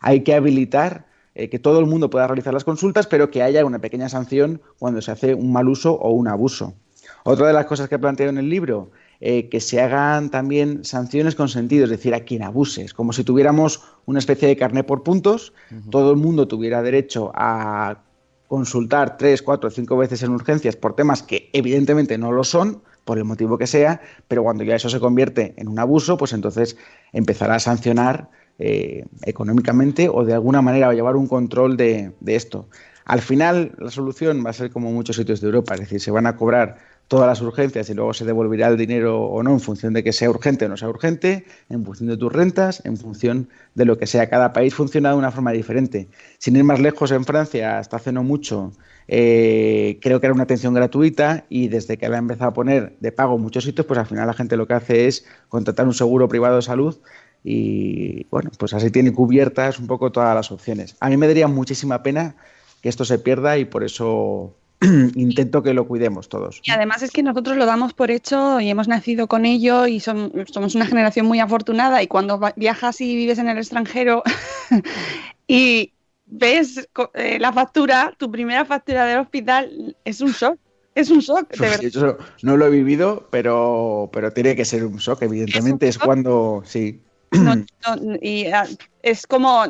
hay que habilitar eh, que todo el mundo pueda realizar las consultas, pero que haya una pequeña sanción cuando se hace un mal uso o un abuso. Otra de las cosas que planteo en el libro eh, que se hagan también sanciones con sentido, es decir, a quien abuses, como si tuviéramos una especie de carnet por puntos, todo el mundo tuviera derecho a consultar tres, cuatro, cinco veces en urgencias por temas que evidentemente no lo son, por el motivo que sea, pero cuando ya eso se convierte en un abuso, pues entonces empezará a sancionar eh, económicamente o de alguna manera a llevar un control de, de esto. Al final, la solución va a ser como muchos sitios de Europa, es decir, se van a cobrar todas las urgencias y luego se devolverá el dinero o no en función de que sea urgente o no sea urgente, en función de tus rentas, en función de lo que sea. Cada país funciona de una forma diferente. Sin ir más lejos, en Francia, hasta hace no mucho, eh, creo que era una atención gratuita y desde que había empezado a poner de pago muchos sitios, pues al final la gente lo que hace es contratar un seguro privado de salud y bueno, pues así tiene cubiertas un poco todas las opciones. A mí me daría muchísima pena que esto se pierda y por eso intento que lo cuidemos todos. Y además es que nosotros lo damos por hecho y hemos nacido con ello y somos una generación muy afortunada y cuando viajas y vives en el extranjero y ves eh, la factura, tu primera factura del hospital es un shock. Es un shock, Yo no lo he vivido, pero, pero tiene que ser un shock, evidentemente. Es, cuando, sí. y ah, es como,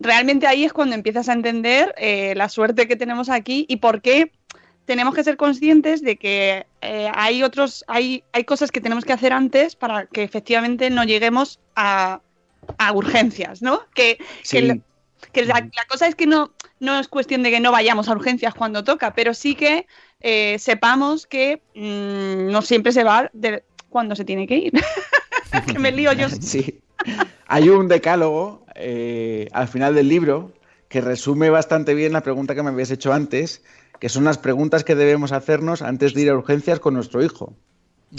realmente ahí es cuando empiezas a entender eh, la suerte que tenemos aquí y por qué tenemos que ser conscientes de que eh, hay otros, hay, hay cosas que tenemos que hacer antes para que efectivamente no lleguemos a, urgencias, ¿no? Que, la, cosa es que no, no es cuestión de que no vayamos a urgencias cuando toca, pero sí que eh, sepamos que mm, no siempre se va de cuando se tiene que ir. que me lío yo. Sí. Hay un decálogo eh, al final del libro que resume bastante bien la pregunta que me habías hecho antes, que son las preguntas que debemos hacernos antes de ir a urgencias con nuestro hijo.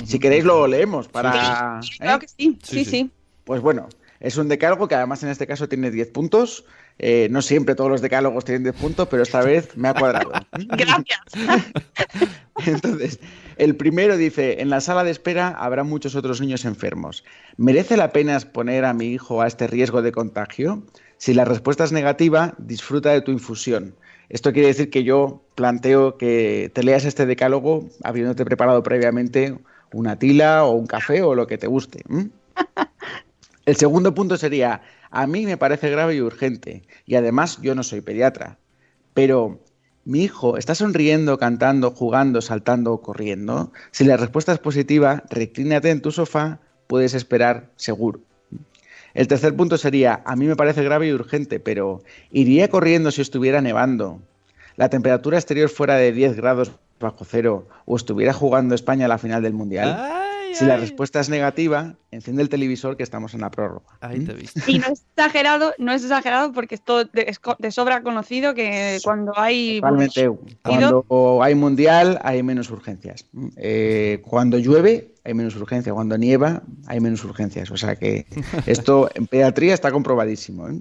Si queréis lo leemos para... Sí, claro ¿eh? que sí, Sí, sí, sí. sí. Pues bueno, es un decálogo que además en este caso tiene 10 puntos. Eh, no siempre todos los decálogos tienen 10 puntos, pero esta vez me ha cuadrado. Gracias. Entonces, el primero dice, en la sala de espera habrá muchos otros niños enfermos. ¿Merece la pena exponer a mi hijo a este riesgo de contagio? Si la respuesta es negativa, disfruta de tu infusión. Esto quiere decir que yo planteo que te leas este decálogo habiéndote preparado previamente una tila o un café o lo que te guste. El segundo punto sería, a mí me parece grave y urgente, y además yo no soy pediatra, pero mi hijo está sonriendo, cantando, jugando, saltando o corriendo. Si la respuesta es positiva, reclínate en tu sofá, puedes esperar seguro. El tercer punto sería, a mí me parece grave y urgente, pero iría corriendo si estuviera nevando, la temperatura exterior fuera de 10 grados bajo cero o estuviera jugando España a la final del Mundial. Si la respuesta es negativa, enciende el televisor que estamos en la prórroga. Ahí ¿Mm? te. Y no es exagerado, no es exagerado porque esto de, es de sobra conocido que cuando hay Totalmente. Cuando hay mundial hay menos urgencias. Eh, cuando llueve hay menos urgencias. Cuando nieva hay menos urgencias. O sea que esto en pediatría está comprobadísimo. ¿eh?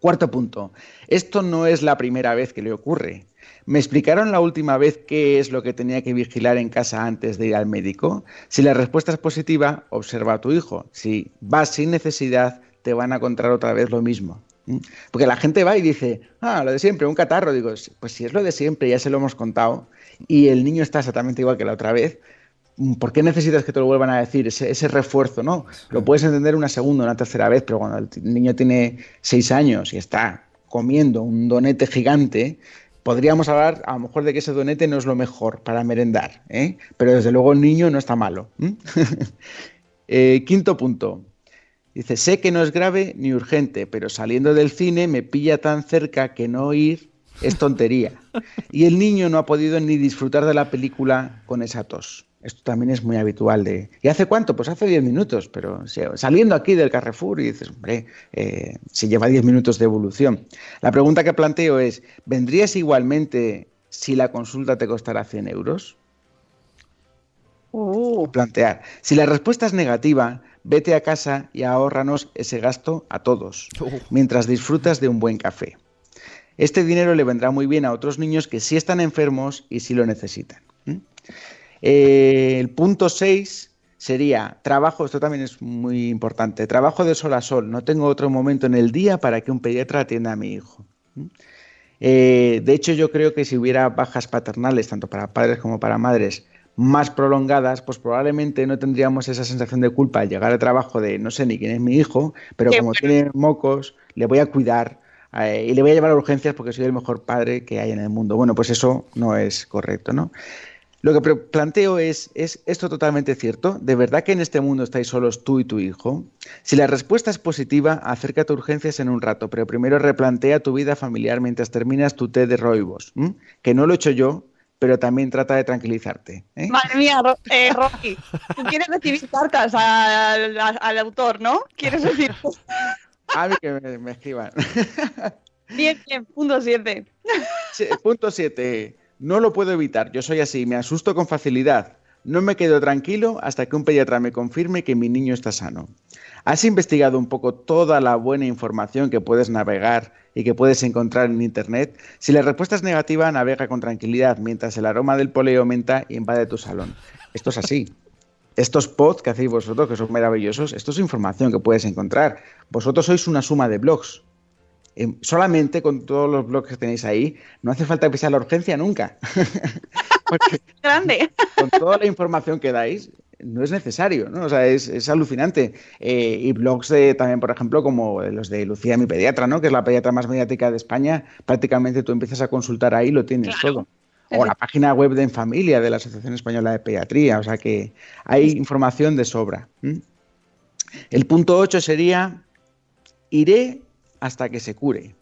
Cuarto punto. Esto no es la primera vez que le ocurre. ¿Me explicaron la última vez qué es lo que tenía que vigilar en casa antes de ir al médico? Si la respuesta es positiva, observa a tu hijo. Si vas sin necesidad, te van a encontrar otra vez lo mismo. ¿Mm? Porque la gente va y dice, ah, lo de siempre, un catarro. Digo, pues si es lo de siempre, ya se lo hemos contado, y el niño está exactamente igual que la otra vez, mm, ¿por qué necesitas que te lo vuelvan a decir? Ese, ese refuerzo, ¿no? Lo puedes entender una segunda, una tercera vez, pero cuando el niño tiene seis años y está comiendo un donete gigante, podríamos hablar a lo mejor de que ese donete no es lo mejor para merendar, ¿eh? pero desde luego el niño no está malo. Eh, quinto punto. Dice, sé que no es grave ni urgente, pero saliendo del cine me pilla tan cerca que no ir es tontería. Y el niño no ha podido ni disfrutar de la película con esa tos. Esto también es muy habitual de... ¿Y hace cuánto? Pues hace 10 minutos, pero saliendo aquí del Carrefour y dices, hombre, eh, si lleva 10 minutos de evolución. La pregunta que planteo es, ¿vendrías igualmente si la consulta te costara 100 euros? Uh, plantear. Si la respuesta es negativa, vete a casa y ahórranos ese gasto a todos, mientras disfrutas de un buen café. Este dinero le vendrá muy bien a otros niños que sí están enfermos y sí lo necesitan. Eh, el punto 6 sería trabajo, esto también es muy importante, trabajo de sol a sol, no tengo otro momento en el día para que un pediatra atienda a mi hijo. Eh, de hecho, yo creo que si hubiera bajas paternales, tanto para padres como para madres, más prolongadas, pues probablemente no tendríamos esa sensación de culpa al llegar al trabajo de no sé ni quién es mi hijo, pero Qué como bueno. tiene mocos, le voy a cuidar eh, y le voy a llevar a urgencias porque soy el mejor padre que hay en el mundo. Bueno, pues eso no es correcto, ¿no? Lo que planteo es, ¿es esto totalmente cierto? ¿De verdad que en este mundo estáis solos tú y tu hijo? Si la respuesta es positiva, acércate a urgencias en un rato, pero primero replantea tu vida familiar mientras terminas tu té de roibos, que no lo he hecho yo, pero también trata de tranquilizarte. ¿eh? madre mía, eh, Rocky, tú quieres recibir cartas al, al- al autor, ¿no? ¿Quieres decir? A mí que me, me escriban. Bien, bien, punto 7. Sí, Punto 7. No lo puedo evitar. Yo soy así, me asusto con facilidad. No me quedo tranquilo hasta que un pediatra me confirme que mi niño está sano. ¿Has investigado un poco toda la buena información que puedes navegar y que puedes encontrar en Internet? Si la respuesta es negativa, navega con tranquilidad mientras el aroma del poleo aumenta y invade tu salón. Esto es así. Estos pods que hacéis vosotros, que son maravillosos, esto es información que puedes encontrar. Vosotros sois una suma de blogs. Eh, solamente con todos los blogs que tenéis ahí, no hace falta que sea la urgencia nunca. Porque Grande. con toda la información que dais, no es necesario, ¿no? O sea, es, es alucinante. Eh, y blogs de, también, por ejemplo, como los de Lucía, mi pediatra, ¿no? Que es la pediatra más mediática de España. Prácticamente tú empiezas a consultar ahí y lo tienes todo. O la página web de En Familia de la Asociación Española de Pediatría. O sea que hay información de sobra. El punto 8 sería, iré hasta que se cure.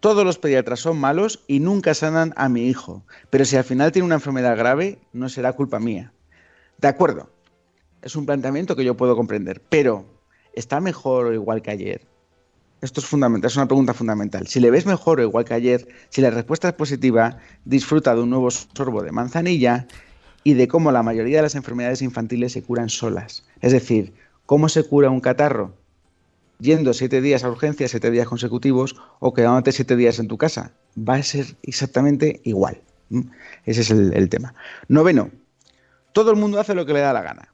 Todos los pediatras son malos y nunca sanan a mi hijo, pero si al final tiene una enfermedad grave, no será culpa mía. De acuerdo, es un planteamiento que yo puedo comprender, pero ¿está mejor o igual que ayer? Esto es fundamental, es una pregunta fundamental. Si le ves mejor o igual que ayer, si la respuesta es positiva, disfruta de un nuevo sorbo de manzanilla y de cómo la mayoría de las enfermedades infantiles se curan solas. Es decir, ¿cómo se cura un catarro? Yendo siete días a urgencias, siete días consecutivos, o quedándote siete días en tu casa. Va a ser exactamente igual. Ese es el, el tema. Noveno, todo el mundo hace lo que le da la gana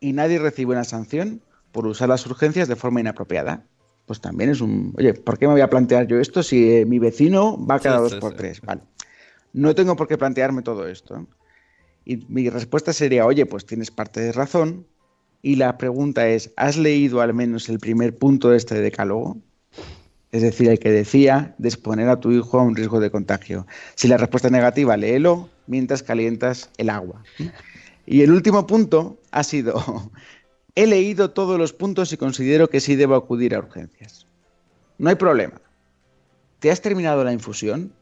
y nadie recibe una sanción por usar las urgencias de forma inapropiada. Pues también es un, oye, ¿por qué me voy a plantear yo esto si eh, mi vecino va cada Sí, dos sí, por sí. tres? Vale. No tengo por qué plantearme todo esto. Y mi respuesta sería, oye, pues tienes parte de razón. Y la pregunta es, ¿has leído al menos el primer punto de este decálogo? Es decir, el que decía de exponer a tu hijo a un riesgo de contagio. Si la respuesta es negativa, léelo mientras calientas el agua. Y el último punto ha sido, he leído todos los puntos y considero que sí debo acudir a urgencias. No hay problema. ¿Te has terminado la infusión?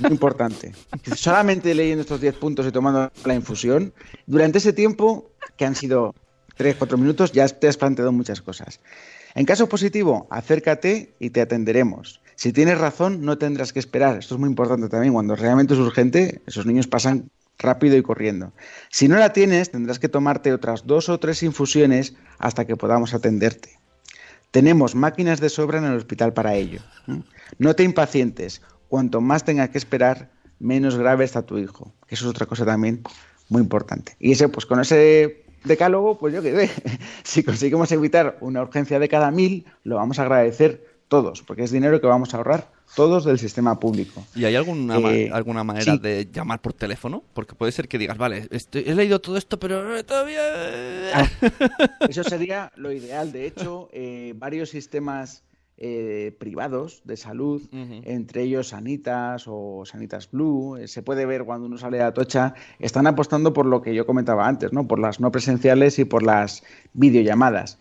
Muy importante. Solamente leyendo estos 10 puntos y tomando la infusión, durante ese tiempo, que han sido 3-4 minutos, ya te has planteado muchas cosas. En caso positivo, acércate y te atenderemos. Si tienes razón, no tendrás que esperar. Esto es muy importante también. Cuando realmente es urgente, esos niños pasan rápido y corriendo. Si no la tienes, tendrás que tomarte otras dos o tres infusiones hasta que podamos atenderte. Tenemos máquinas de sobra en el hospital para ello. No te impacientes. Cuanto más tengas que esperar, menos grave está tu hijo. Eso es otra cosa también muy importante. Y ese, pues con ese decálogo, pues yo qué sé, si conseguimos evitar una urgencia de cada mil, lo vamos a agradecer todos, porque es dinero que vamos a ahorrar todos del sistema público. ¿Y hay alguna, ma- Eh, alguna manera sí. de llamar por teléfono? Porque puede ser que digas, vale, estoy- he leído todo esto, pero todavía... Ah, Eso sería lo ideal. De hecho, eh, varios sistemas eh, privados de salud, entre ellos Sanitas o Sanitas Blue, eh, se puede ver cuando uno sale a Atocha, están apostando por lo que yo comentaba antes, ¿no? por las no presenciales y por las videollamadas.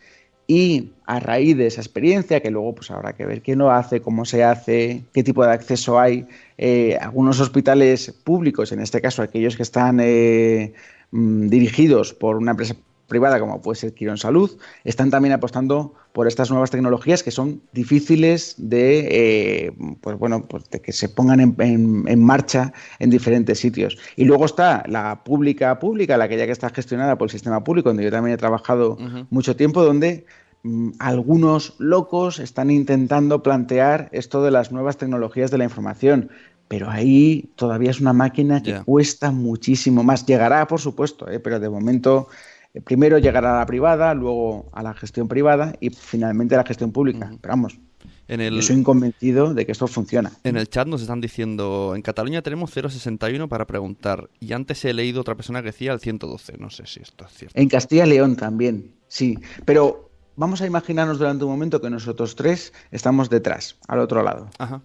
Y a raíz de esa experiencia, que luego pues habrá que ver quién lo hace, cómo se hace, qué tipo de acceso hay, eh, algunos hospitales públicos, en este caso aquellos que están eh, mm, dirigidos por una empresa privada como puede ser Quirón Salud, están también apostando por estas nuevas tecnologías que son difíciles de, eh, pues bueno, pues de que se pongan en, en- en marcha en diferentes sitios. Y luego está la pública pública, la que ya que está gestionada por el sistema público, donde yo también he trabajado mucho tiempo, donde mm, algunos locos están intentando plantear esto de las nuevas tecnologías de la información. Pero ahí todavía es una máquina que cuesta muchísimo más. Llegará, por supuesto, ¿eh? pero de momento primero llegará a la privada, luego a la gestión privada y finalmente a la gestión pública. Pero vamos, En el, yo soy convencido de que esto funciona. en el chat nos están diciendo, en Cataluña tenemos 061 para preguntar. Y antes he leído otra persona que decía el 112. No sé si esto es cierto. En Castilla y León también, sí. Pero vamos a imaginarnos durante un momento que nosotros tres estamos detrás, al otro lado. Ajá.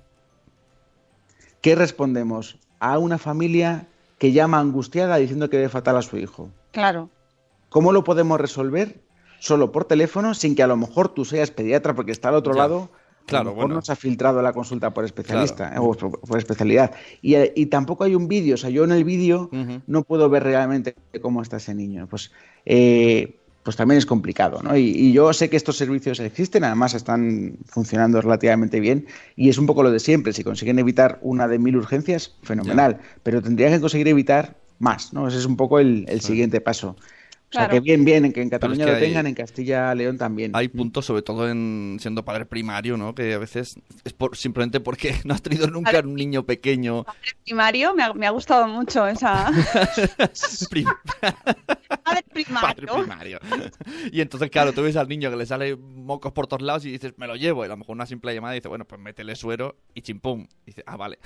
¿Qué respondemos a una familia que llama angustiada diciendo que ve fatal a su hijo? Claro. ¿Cómo lo podemos resolver? Solo por teléfono, sin que a lo mejor tú seas pediatra, porque está al otro Ya. lado. Claro, a lo mejor bueno. no se ha filtrado la consulta por especialista eh, o por, por especialidad. Y, eh, y tampoco hay un vídeo. O sea, yo en el vídeo Ujú. no puedo ver realmente cómo está ese niño. Pues, eh, pues también es complicado, ¿no? Y, y yo sé que estos servicios existen, además están funcionando relativamente bien. Y es un poco lo de siempre. Si consiguen evitar una de mil urgencias, fenomenal. Pero tendrían que conseguir evitar más, ¿no? Ese es un poco el, el siguiente paso. O sea, Claro. que bien, bien, que en Cataluña que lo hay- tengan, en Castilla León también. Hay puntos, sobre todo en siendo padre primario, ¿no? Que a veces es por, simplemente porque no has tenido nunca un niño pequeño. Primario, me ha, me ha gustado mucho esa. Prim- Padre padre primario. primario. Y entonces, claro, tú ves al niño que le sale mocos por todos lados y dices, me lo llevo. Y a lo mejor una simple llamada dice, bueno, pues métele suero y chimpum. Y dice, ah, vale.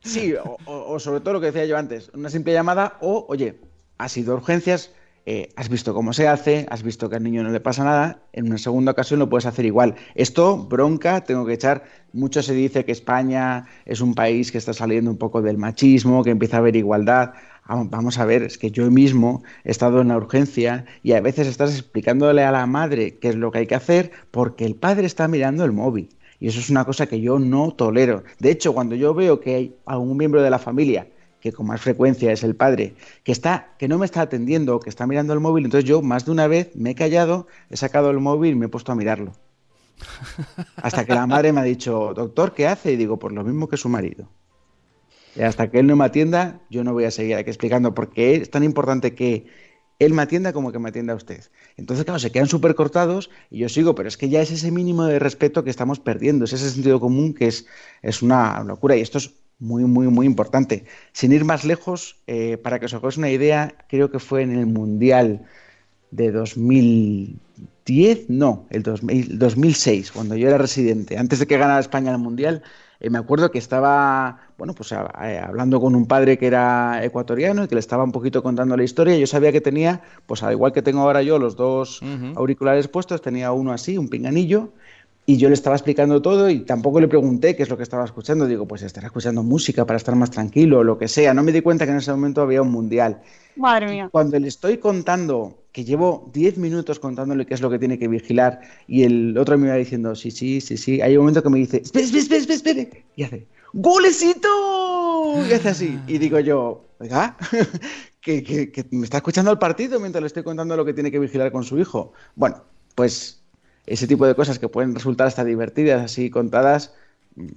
Sí, o, o- o sobre todo lo que decía yo antes, una simple llamada o, oye, has ido a urgencias, eh, has visto cómo se hace, has visto que al niño no le pasa nada, en una segunda ocasión lo puedes hacer igual. Esto, bronca, tengo que echar, mucho se dice que España es un país que está saliendo un poco del machismo, que empieza a haber igualdad. Vamos- a ver, es que yo mismo he estado en la urgencia y a veces estás explicándole a la madre qué es lo que hay que hacer porque el padre está mirando el móvil. Y eso es una cosa que yo no tolero. De hecho, cuando yo veo que hay algún miembro de la familia que con más frecuencia es el padre, que está, que no me está atendiendo, que está mirando el móvil, entonces yo más de una vez me he callado, he sacado el móvil y me he puesto a mirarlo. Hasta que la madre me ha dicho, doctor, ¿qué hace? Y digo, pues lo mismo que su marido. Y hasta que él no me atienda, yo no voy a seguir aquí explicando porque es tan importante que él me atienda como que me atienda a usted. Entonces, claro, se quedan súper cortados y yo sigo, pero es que ya es ese mínimo de respeto que estamos perdiendo, es ese sentido común que es, es una locura y esto es muy, muy, muy importante. Sin ir más lejos, eh, para que os hagáis una idea, creo que fue en el Mundial de 2010, no, el 2000 2006, cuando yo era residente, antes de que ganara España el Mundial, eh, me acuerdo que estaba, bueno, pues a- a- hablando con un padre que era ecuatoriano y que le estaba un poquito contando la historia. Yo sabía que tenía, pues al igual que tengo ahora yo los dos auriculares puestos, tenía uno así, un pinganillo, y yo le estaba explicando todo y tampoco le pregunté qué es lo que estaba escuchando. Digo, pues estará escuchando música para estar más tranquilo o lo que sea. No me di cuenta que en ese momento había un mundial. Madre mía. Cuando le estoy contando que llevo 10 minutos contándole qué es lo que tiene que vigilar y el otro me va diciendo, sí, sí, sí, sí, hay un momento que me dice, espere, espere, espere, espere, espere", y hace, ¡golecito! Y hace así. Y digo yo, oiga, que, que- que me está escuchando el partido mientras le estoy contando lo que tiene que vigilar con su hijo. Bueno, pues ese tipo de cosas que pueden resultar hasta divertidas así contadas.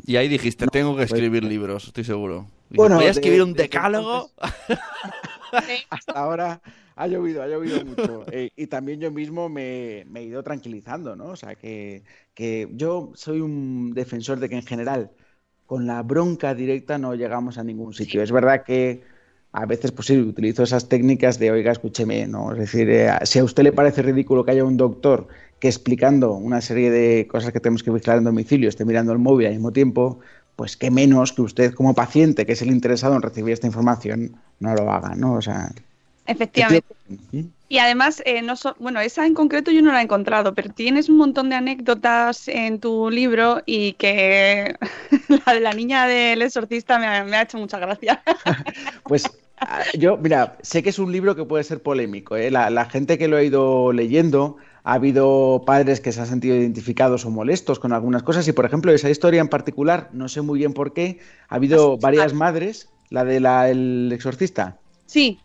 Y ahí dijiste, tengo que escribir libros, estoy seguro. Bueno, voy a de- escribir un decálogo. hasta ahora ha llovido, ha llovido mucho. Eh, y también yo mismo me, me he ido tranquilizando, ¿no? O sea, que, que yo soy un defensor de que en general con la bronca directa no llegamos a ningún sitio. Es verdad que a veces, pues sí, utilizo esas técnicas de, oiga, escúcheme, ¿no? Es decir, eh, si a usted le parece ridículo que haya un doctor que explicando una serie de cosas que tenemos que vigilar en domicilio esté mirando el móvil al mismo tiempo, pues qué menos que usted como paciente, que es el interesado en recibir esta información, no lo haga, ¿no? O sea, Efectivamente. Y además, eh, no so- bueno, esa en concreto yo no la he encontrado, pero tienes un montón de anécdotas en tu libro y que la de la niña del exorcista me ha, me ha hecho mucha gracia. Pues yo, mira, sé que es un libro que puede ser polémico. ¿eh? La, la gente que lo ha ido leyendo, ha habido padres que se han sentido identificados o molestos con algunas cosas. Y, por ejemplo, esa historia en particular, no sé muy bien por qué, ha habido varias madres, la de la, el exorcista. Sí,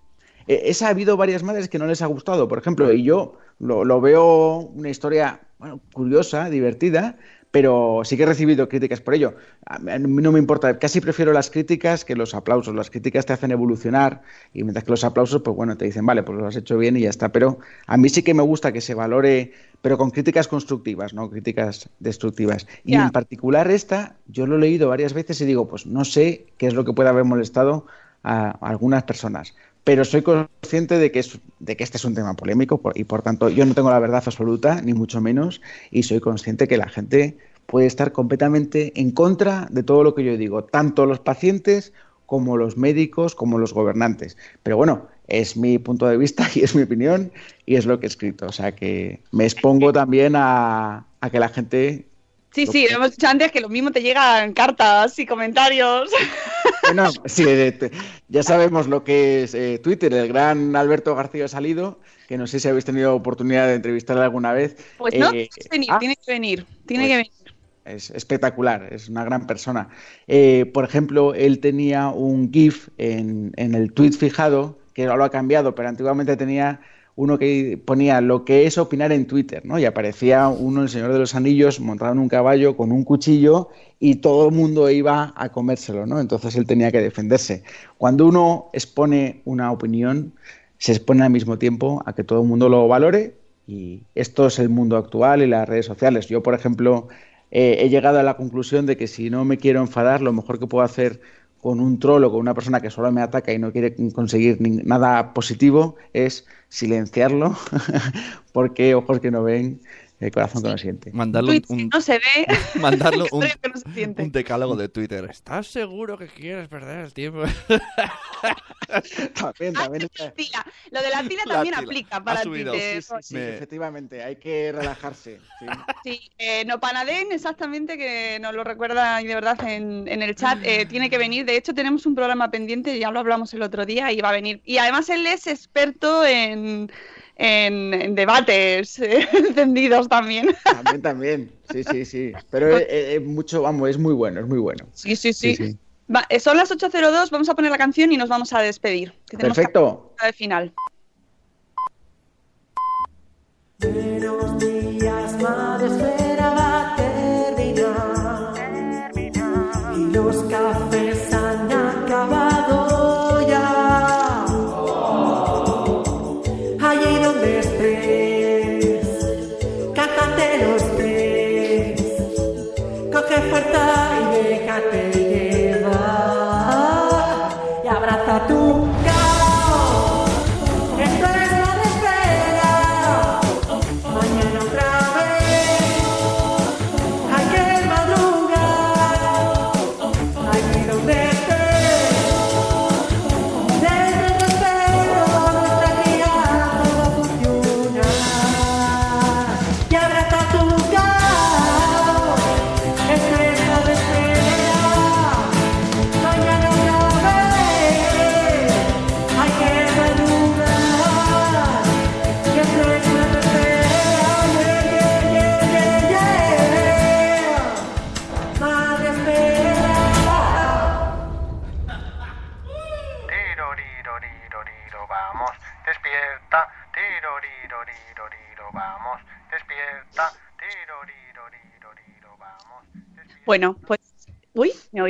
Eh, esa ha habido varias madres que no les ha gustado, por ejemplo, y yo lo, lo veo una historia bueno, curiosa, divertida, pero sí que he recibido críticas por ello. A mí no me importa, casi prefiero las críticas que los aplausos. Las críticas te hacen evolucionar y mientras que los aplausos, pues bueno, te dicen, vale, pues lo has hecho bien y ya está. Pero a mí sí que me gusta que se valore, pero con críticas constructivas, no críticas destructivas. Y en particular esta, yo lo he leído varias veces y digo, pues no sé qué es lo que puede haber molestado a algunas personas. Pero soy consciente de que, es, de que este es un tema polémico por- y por tanto yo no tengo la verdad absoluta, ni mucho menos, y soy consciente que la gente puede estar completamente en contra de todo lo que yo digo, tanto los pacientes como los médicos, como los gobernantes. Pero bueno, es mi punto de vista y es mi opinión y es lo que he escrito. O sea que me expongo también a, a que la gente sí, sí, hemos dicho antes que lo mismo te llegan cartas y comentarios. Bueno, sí, ya sabemos lo que es eh, Twitter. El gran Alberto García ha salido, que no sé si habéis tenido oportunidad de entrevistarle alguna vez. Pues no, Eh, tiene que venir, ah, tiene que venir, tiene pues- que venir. es espectacular, es una gran persona. Eh, por ejemplo, él tenía un GIF en, en el tweet fijado, que ahora lo ha cambiado, pero antiguamente tenía uno que ponía lo que es opinar en Twitter, ¿no? Y aparecía uno, el Señor de los Anillos, montado en un caballo con un cuchillo y todo el mundo iba a comérselo, ¿no? Entonces él tenía que defenderse. Cuando uno expone una opinión, se expone al mismo tiempo a que todo el mundo lo valore y esto es el mundo actual y las redes sociales. Yo, por ejemplo, eh, he llegado a la conclusión de que si no me quiero enfadar, lo mejor que puedo hacer con un troll o con una persona que solo me ataca y no quiere conseguir nada positivo es silenciarlo, porque ojos que no ven, el corazón que no siente. Mandarle un, un- no se ve, mandarle un, creo que no se siente. un decálogo de Twitter. ¿Estás seguro que quieres perder el tiempo? También, Ah, también la está- tila. Lo de la tila La también tila. aplica para. Twitter. Sí, sí, sí, Me- efectivamente, hay que relajarse. sí. Sí, eh, no Panadén, exactamente, que nos lo recuerda y de verdad en, en el chat, eh, tiene que venir. De hecho, tenemos un programa pendiente, ya lo hablamos el otro día, y va a venir. Y además él es experto en, en, en debates eh, encendidos también. También, también. Sí, sí, sí. Pero es, es mucho, vamos, es muy bueno, es muy bueno. Sí, sí, sí. Sí, sí. Va, eh, son las 8.02, vamos a poner la canción y nos vamos a despedir. que Perfecto. que- de final. Buenos días, madre esfera va a terminar. Y los cafés libertad.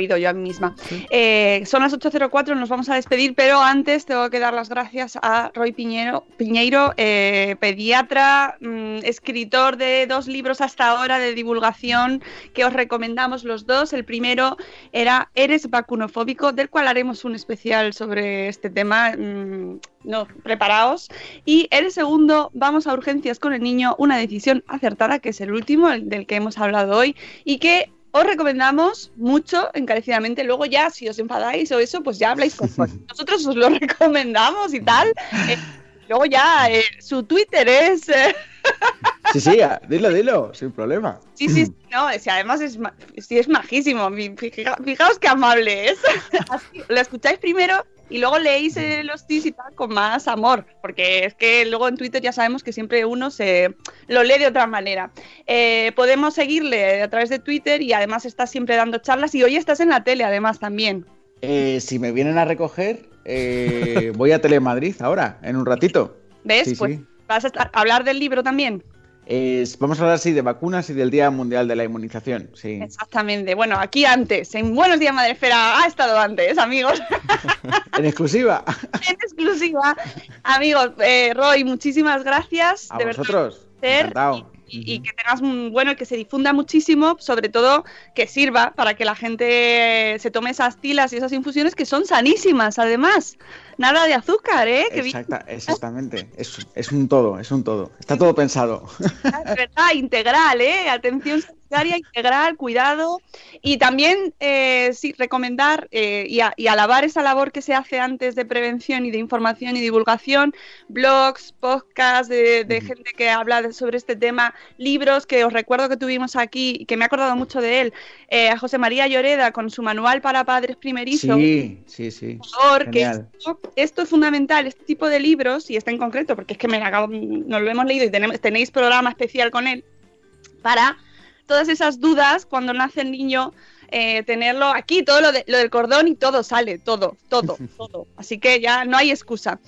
Oído yo a mí misma. Eh, son las 8.04, nos vamos a despedir, pero antes tengo que dar las gracias a Roy Piñero, Piñeiro, eh, pediatra, mm, escritor de dos libros hasta ahora de divulgación que os recomendamos los dos. El primero era Eres vacunofóbico, del cual haremos un especial sobre este tema. mm, no, preparaos. Y el segundo, Vamos a urgencias con el niño, una decisión acertada, que es el último, el del que hemos hablado hoy, y que os recomendamos mucho, encarecidamente. Luego ya, si os enfadáis o eso, pues ya habláis con nosotros, os lo recomendamos y tal. Eh, luego ya, eh, su Twitter es... eh, Sí, sí, a- dilo, dilo, sin problema. Sí, sí, sí, no, si además es, ma- sí, es majísimo. Fijaos qué amable es. Así, lo escucháis primero y luego leéis los tweets y tal con más amor, porque es que luego en Twitter ya sabemos que siempre uno se lo lee de otra manera. Eh, podemos seguirle a través de Twitter y además está siempre dando charlas y hoy estás en la tele además también. Eh, si me vienen a recoger, eh, voy a Telemadrid ahora, en un ratito. ¿Ves? Sí, pues sí. vas a estar- a hablar del libro también. Eh, vamos a hablar así de vacunas y del Día Mundial de la Inmunización. Sí. Exactamente. Bueno, aquí antes, en Buenos Días Madrefera, ha estado antes, amigos. En exclusiva. en exclusiva. Amigos, eh, Roy, muchísimas gracias. A de verdad, vosotros. Encantado. Y, y que tengas un bueno y que se difunda muchísimo, sobre todo que sirva para que la gente se tome esas tilas y esas infusiones que son sanísimas, además. Nada de azúcar, ¿eh? Exacta- exactamente. Es, es un todo, es un todo. Está todo pensado. de verdad, integral, ¿eh? Atención sanitaria integral, cuidado. Y también, eh, sí, recomendar eh, y, a- y alabar esa labor que se hace antes de prevención y de información y divulgación, blogs, podcasts de, de gente que habla de- sobre este tema, libros que os recuerdo que tuvimos aquí y que me he acordado mucho de él, eh, a José María Lloreda con su manual para padres primerizos. Sí, sí, sí. Por favor, que esto, esto es fundamental, este tipo de libros, y este en concreto, porque es que me acabo- nos lo hemos leído y tenemos, tenéis programa especial con él, para todas esas dudas cuando nace el niño, eh, tenerlo aquí, todo lo, de- lo del cordón y todo sale, todo, todo, todo. Así que ya no hay excusa.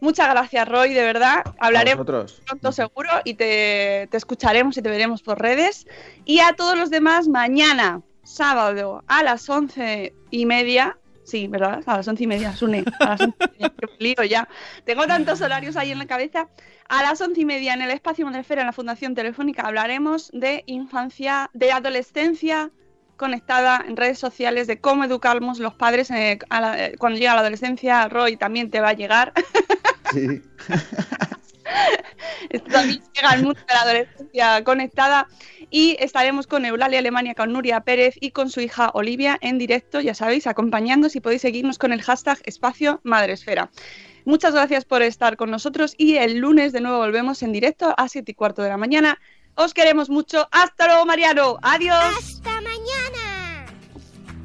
Muchas gracias, Roy, de verdad. Hablaremos pronto seguro y te, te escucharemos y te veremos por redes. Y a todos los demás, mañana, sábado, a las once y media. Sí, ¿verdad? A las once y media, Sune. A las once y media, qué lío ya. Tengo tantos horarios ahí en la cabeza. A las once y media en el espacio Madrefera, en la Fundación Telefónica, hablaremos de infancia, de adolescencia conectada en redes sociales, de cómo educamos los padres eh, a la- eh, cuando llega la adolescencia. Roy también te va a llegar. Sí. También llega al mundo de la adolescencia conectada y estaremos con Eulalia Alemania, con Nuria Pérez y con su hija Olivia en directo, ya sabéis, acompañando si podéis seguirnos con el hashtag espacio Madresfera. Muchas gracias por estar con nosotros y el lunes de nuevo volvemos en directo a 7 y cuarto de la mañana. Os queremos mucho. Hasta luego, Mariano. Adiós. ¡Hasta mañana!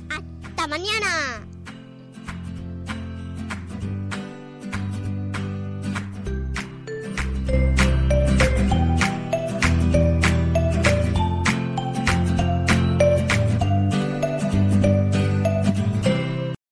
¡Hasta mañana!